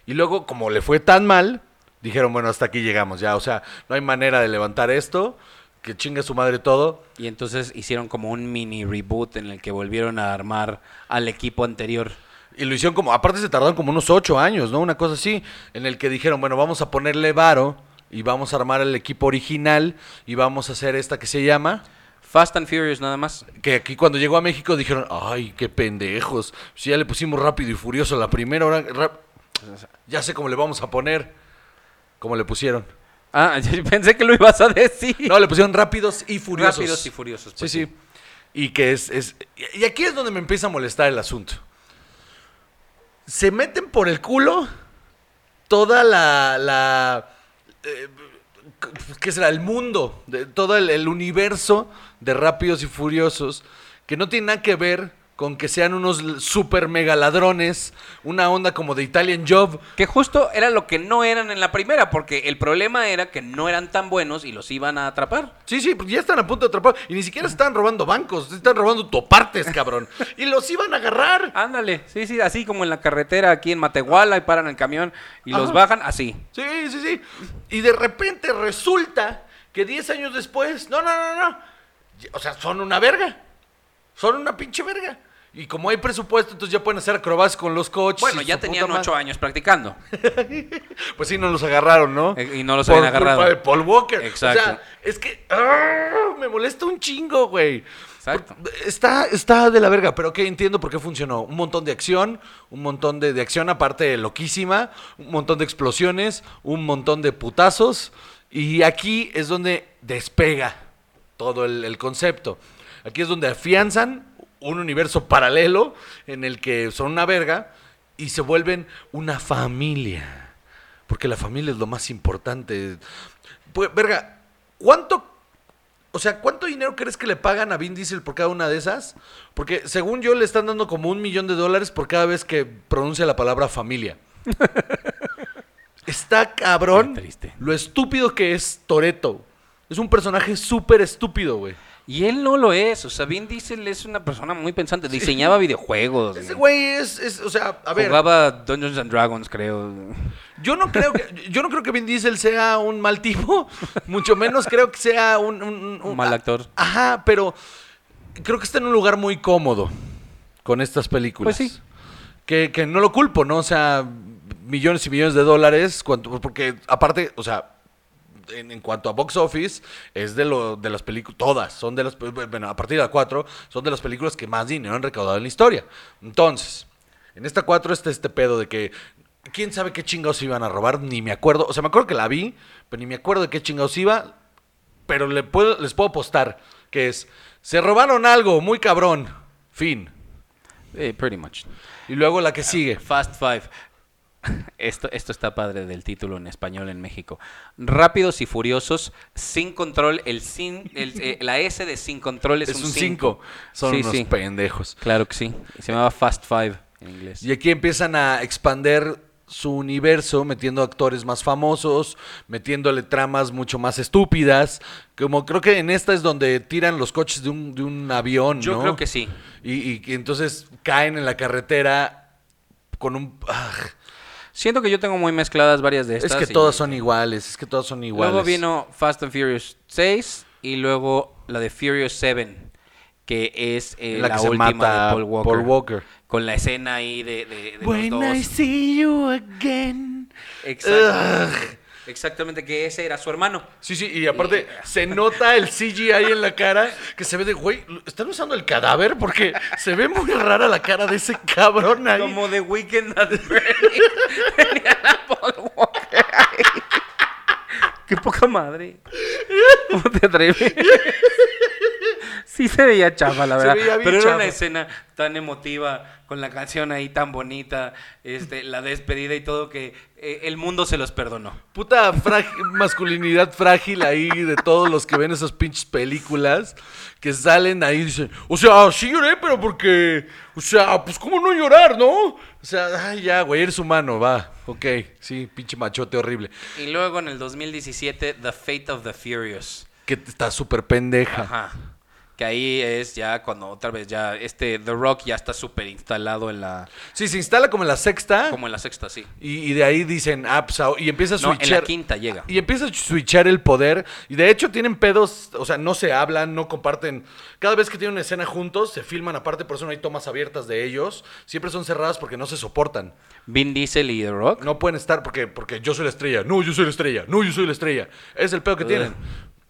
Y luego, como le fue tan mal, dijeron, bueno, hasta aquí llegamos ya. O sea, no hay manera de levantar esto, que chingue su madre todo. Y entonces hicieron como un mini reboot en el que volvieron a armar al equipo anterior. Y lo hicieron como, aparte se tardaron como unos ocho años, ¿no? Una cosa así, en el que dijeron, bueno, vamos a ponerle varo y vamos a armar el equipo original y vamos a hacer esta que se llama... Fast and Furious nada más. Que aquí cuando llegó a México dijeron, ay, qué pendejos. Si ya le pusimos rápido y furioso la primera hora, rap- ya sé cómo le vamos a poner. ¿Cómo le pusieron? Ah, pensé que lo ibas a decir. No, le pusieron rápidos y furiosos. Rápidos y furiosos. Sí, pues sí. Y que es, es- Y aquí es donde me empieza a molestar el asunto. Se meten por el culo toda la. la eh, ¿Qué será? El mundo, de, todo el, el universo de Rápidos y Furiosos, que no tiene nada que ver con que sean unos super mega ladrones, una onda como de Italian Job. Que justo era lo que no eran en la primera, porque el problema era que no eran tan buenos y los iban a atrapar. Sí, sí, porque ya están a punto de atrapar. Y ni siquiera están robando bancos, están robando topartes, cabrón. y los iban a agarrar. Ándale, sí, sí, así como en la carretera aquí en Matehuala y paran el camión y los bajan así. Sí, sí, sí. Y de repente resulta que 10 años después, no, no, no, no. O sea, son una verga. Son una pinche verga. Y como hay presupuesto, entonces ya pueden hacer acrobacias con los coches. Bueno, y ya su tenían puta ocho madre. años practicando. Pues sí, no los agarraron, ¿no? Eh, y no los Por habían agarrado. culpa de Paul Walker. Exacto. O sea, es que ¡ah! me molesta un chingo, güey. Exacto. Está, está de la verga, pero que entiendo por qué funcionó. Un montón de acción, un montón de, de acción aparte loquísima, un montón de explosiones, un montón de putazos. Y aquí es donde despega todo el, el concepto. Aquí es donde afianzan un universo paralelo en el que son una verga y se vuelven una familia. Porque la familia es lo más importante. Pues, verga, ¿cuánto o sea, ¿cuánto dinero crees que le pagan a Vin Diesel por cada una de esas? Porque según yo le están dando como un millón de dólares por cada vez que pronuncia la palabra familia. Está cabrón triste. lo estúpido que es Toreto. Es un personaje súper estúpido, güey. Y él no lo es. O sea, Vin Diesel es una persona muy pensante. Diseñaba videojuegos. Ese güey es, es, o sea, a ver, Jugaba Dungeons and Dragons, creo. yo no creo que, yo no creo que Vin Diesel sea un mal tipo, mucho menos creo que sea un, un- Un mal actor. Ajá, pero creo que está en un lugar muy cómodo con estas películas. Pues sí. Que, que no lo culpo, ¿no? O sea, millones y millones de dólares, porque aparte, o sea, en, en cuanto a box office, es de, lo, de las películas, todas, son de las, bueno, a partir de la 4, son de las películas que más dinero han recaudado en la historia. Entonces, en esta 4 está este pedo de que, ¿quién sabe qué chingados iban a robar? Ni me acuerdo, o sea, me acuerdo que la vi, pero ni me acuerdo de qué chingados iba, pero le puedo, les puedo apostar que es, se robaron algo muy cabrón, fin. Eh, pretty much. Y luego la que sigue. Fast Five. Esto, esto está padre del título en español en México. Rápidos y furiosos, sin control. El sin, el, eh, la S de sin control es, Es, un un 5. 5. Son Sí, unos sí. pendejos. Claro que sí. Se llamaba Fast Five en inglés. Y aquí empiezan a expander su universo, metiendo actores más famosos, metiéndole tramas mucho más estúpidas. Como creo que en esta es donde tiran los coches de un, de un avión, Yo ¿no? creo que sí. Y, entonces caen en la carretera con un... ah, Siento que yo tengo muy mezcladas varias de es estas. que y- todas son iguales, es que todas son iguales. Luego vino Fast and Furious 6 y luego la de Furious 7, que es eh, la la, que se última mata de Paul Walker. Paul Walker. Con la escena ahí de, de, de When los I dos. see you again. Exactamente. Exactamente, que ese era su hermano. Sí, sí, y aparte se nota el CGI en la cara que se ve de, güey, ¿están usando el cadáver? Porque se ve muy rara la cara de ese cabrón ahí. Como The Weeknd at Bernie. Tenía la Paul Walker ahí. Qué poca madre. ¿Cómo te atreves? Sí se veía chafa, la Se verdad. veía bien Pero era una escena tan emotiva, con la canción ahí tan bonita, este, la despedida y todo, que eh, el mundo se los perdonó. Puta frag- masculinidad frágil ahí de todos los que ven esas pinches películas que salen ahí y dicen, o sea, sí lloré, pero porque, o sea, pues cómo no llorar, ¿no? O sea, ay, ya, güey, eres humano, va, ok, sí, pinche machote horrible. Y luego en el 2017, The Fate of the Furious. Que está súper pendeja. Ajá. Que ahí es ya cuando otra vez ya este The Rock ya está súper instalado en la Sí, se instala como en la sexta. como en la sexta sí. Y, y de ahí dicen, ah, pues, ah, y empieza a No, en switchar. la quinta llega. Y empieza a switchar el poder. Y de hecho tienen pedos, o sea, no se hablan, no comparten. Cada vez que tienen una escena juntos, se filman aparte, por eso no hay tomas abiertas de ellos. Siempre son cerradas porque no se soportan. Vin Diesel y The Rock. No pueden estar porque, porque yo soy la estrella. No, yo soy la estrella. No, yo soy la estrella. Es el pedo que tienen.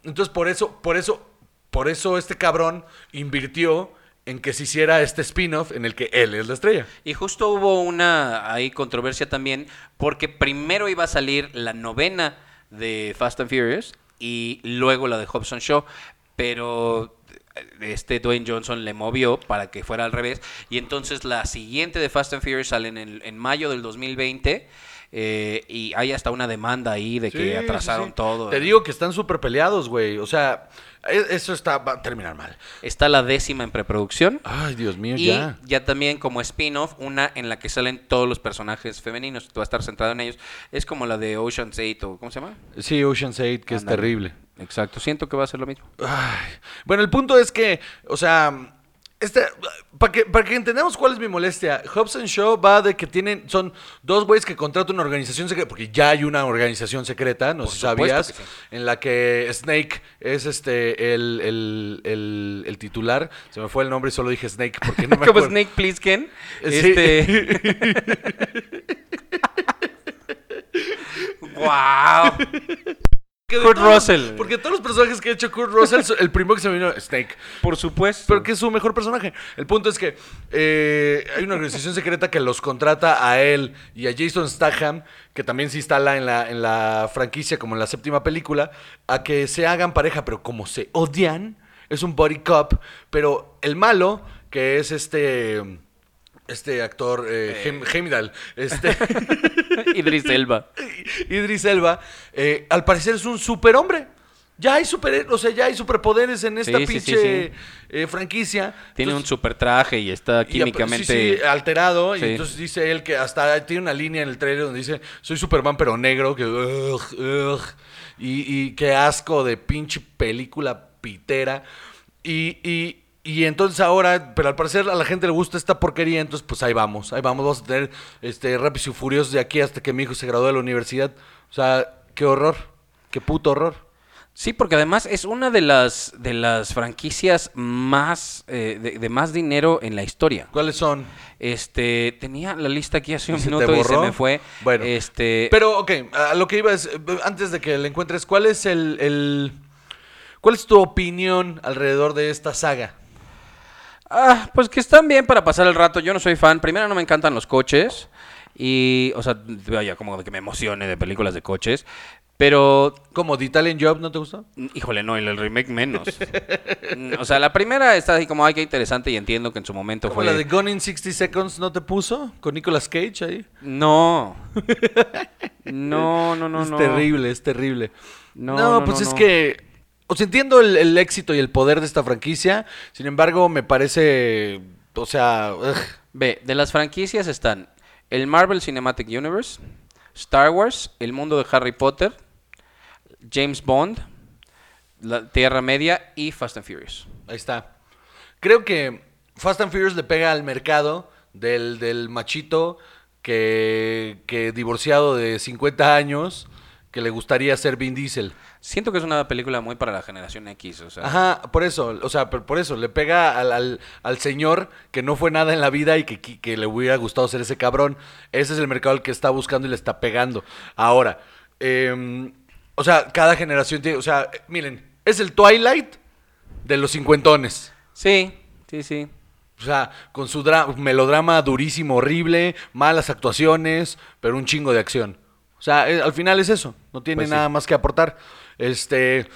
Entonces, por eso, por eso, por eso este cabrón invirtió en que se hiciera este spin-off en el que él es la estrella. Y justo hubo una ahí controversia también porque primero iba a salir la novena de Fast and Furious y luego la de Hobson Show, pero eh, este Dwayne Johnson le movió para que fuera al revés y entonces la siguiente de Fast and Furious sale en, el- en mayo del 2020 eh, y hay hasta una demanda ahí de que atrasaron sí, sí. todo. Te digo que están súper peleados, güey. O sea, e- eso está, va a terminar mal. Está la décima en preproducción. Ay, Dios mío, Y ya. ya. también como spin-off, una en la que salen todos los personajes femeninos. Tú vas a estar centrado en ellos. Es como la de Ocean's 8 o ¿cómo se llama? Sí, Ocean's 8, que es terrible. Exacto, siento que va a ser lo mismo. Ay. Bueno, el punto es que, o sea, este, para que, para que entendamos cuál es mi molestia, Hobson Show va de que tienen, son dos güeyes que contratan una organización secreta, porque ya hay una organización secreta, no sé si sabías, sí. en la que Snake es este el, el, el, el titular. Se me fue el nombre y solo dije Snake porque no me como acuerdo. Snake Plissken. Sí. Este... ¡Wow! Que Kurt todos Russell. Porque todos los personajes que ha hecho Kurt Russell, el primero que se me vino Snake. Por supuesto. Pero que es su mejor personaje. El punto es que eh, hay una organización secreta que los contrata a él y a Jason Statham, que también se instala en la, en la franquicia como en la séptima película, a que se hagan pareja, pero como se odian, es un body cop. Pero el malo, que es este. Este actor, eh, Heimdall, este, Idris Elba. Idris Elba, eh, al parecer es un superhombre. Ya hay super, o sea, ya hay superpoderes en esta Sí, sí, sí, pinche sí. eh, franquicia. Tiene un super traje y está y químicamente... sí, sí, alterado. Y entonces dice él que hasta tiene una línea en el trailer donde dice: Soy Superman, pero negro. Que, ugh, ugh". y, y qué asco de pinche película pitera. Y, y, y entonces ahora, pero al parecer a la gente le gusta esta porquería. Entonces, pues ahí vamos. Ahí vamos. Vamos a tener este, Rápidos y Furiosos de aquí hasta que mi hijo se graduó de la universidad. O sea, qué horror. Qué puto horror. Sí, porque además es una de las, de las franquicias más eh, de, de más dinero en la historia. ¿Cuáles son? Este, tenía la lista aquí hace un ¿Se te minuto y se me fue. Bueno, este, Pero, ok, a lo que iba es, antes de que le encuentres, ¿cuál es el, el- ¿Cuál es tu opinión alrededor de esta saga? Ah, pues que están bien para pasar el rato. Yo no soy fan. Primero no me encantan los coches y, o sea, vaya como que me emocione de películas de coches, pero ¿Cómo? ¿The Italian Job no te gustó? Híjole, no, el remake menos. Mm, o sea, la primera está así como, ay, qué interesante y entiendo que en su momento ¿Cómo fue... la de Gone in 60 Seconds no te puso? ¿Con Nicolas Cage ahí? No. No, no, no, es no. terrible, es terrible. No, No, no, pues no, es que... O sea, entiendo el, el éxito y el poder de esta franquicia. Sin embargo, me parece... O sea... ugh. Ve, de las franquicias están el Marvel Cinematic Universe, Star Wars, el mundo de Harry Potter, James Bond, la Tierra Media y Fast and Furious. Ahí está. Creo que Fast and Furious le pega al mercado del, del machito que, que divorciado de 50 años que le gustaría ser Vin Diesel. Siento que es una película muy para la generación X, o sea... Ajá, por eso, o sea, por, eso, le pega al, al, al señor que no fue nada en la vida y que, que- le hubiera gustado ser ese cabrón. Ese es el mercado al que está buscando y le está pegando. Ahora, em, o sea, cada generación tiene, o sea, miren, es el Twilight de los cincuentones. Sí, sí, sí. O sea, con su dra- melodrama durísimo, horrible, malas actuaciones, pero un chingo de acción. O sea, eh, al final es eso, no tiene Pues sí. nada más que aportar. Este,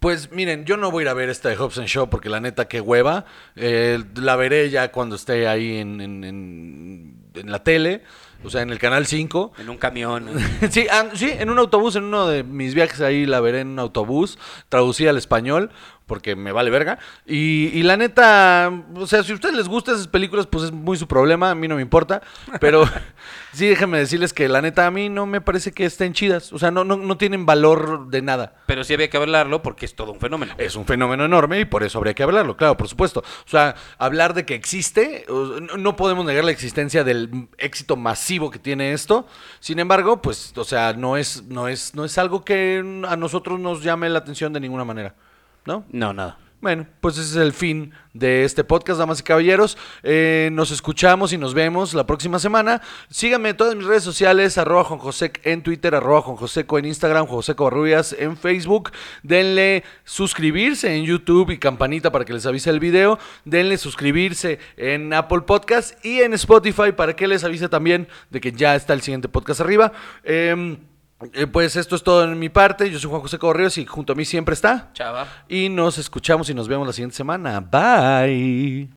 pues miren, yo no voy a ir a ver esta de Hobson Show porque la neta que hueva. Eh, la veré ya cuando esté ahí en, en- en- en la tele, o sea, en el canal 5. En un camión. sí, ah, sí, en un autobús, en uno de mis viajes ahí la veré en un autobús, traducida al español, porque me vale verga. Y, y la neta, o sea, si a ustedes les gustan esas películas, pues es muy su problema, a mí no me importa. Pero sí, déjenme decirles que la neta a mí no me parece que estén chidas. O sea, no, no, no tienen valor de nada. Pero sí había que hablarlo porque es todo un fenómeno. Es un fenómeno enorme y por eso habría que hablarlo, claro, por supuesto. O sea, hablar de que existe, no podemos negar la existencia del éxito masivo que tiene esto. Sin embargo, pues, o sea, no es, no es, no es algo que a nosotros nos llame la atención de ninguna manera, ¿no? No, nada. Bueno, pues ese es el fin de este podcast, damas y caballeros. Eh, nos escuchamos y nos vemos la próxima semana. Síganme en todas mis redes sociales, arroba Juan Josec en Twitter, arroba Juan Joseco en Instagram, Juan Joseco Barrubias en Facebook. Denle suscribirse en YouTube y campanita para que les avise el video. Denle suscribirse en Apple Podcast y en Spotify para que les avise también de que ya está el siguiente podcast arriba. Em, eh, pues esto es todo en mi parte. Yo soy Juan José Correos y junto a mí siempre está. Chava. Y nos escuchamos y nos vemos la siguiente semana. Bye.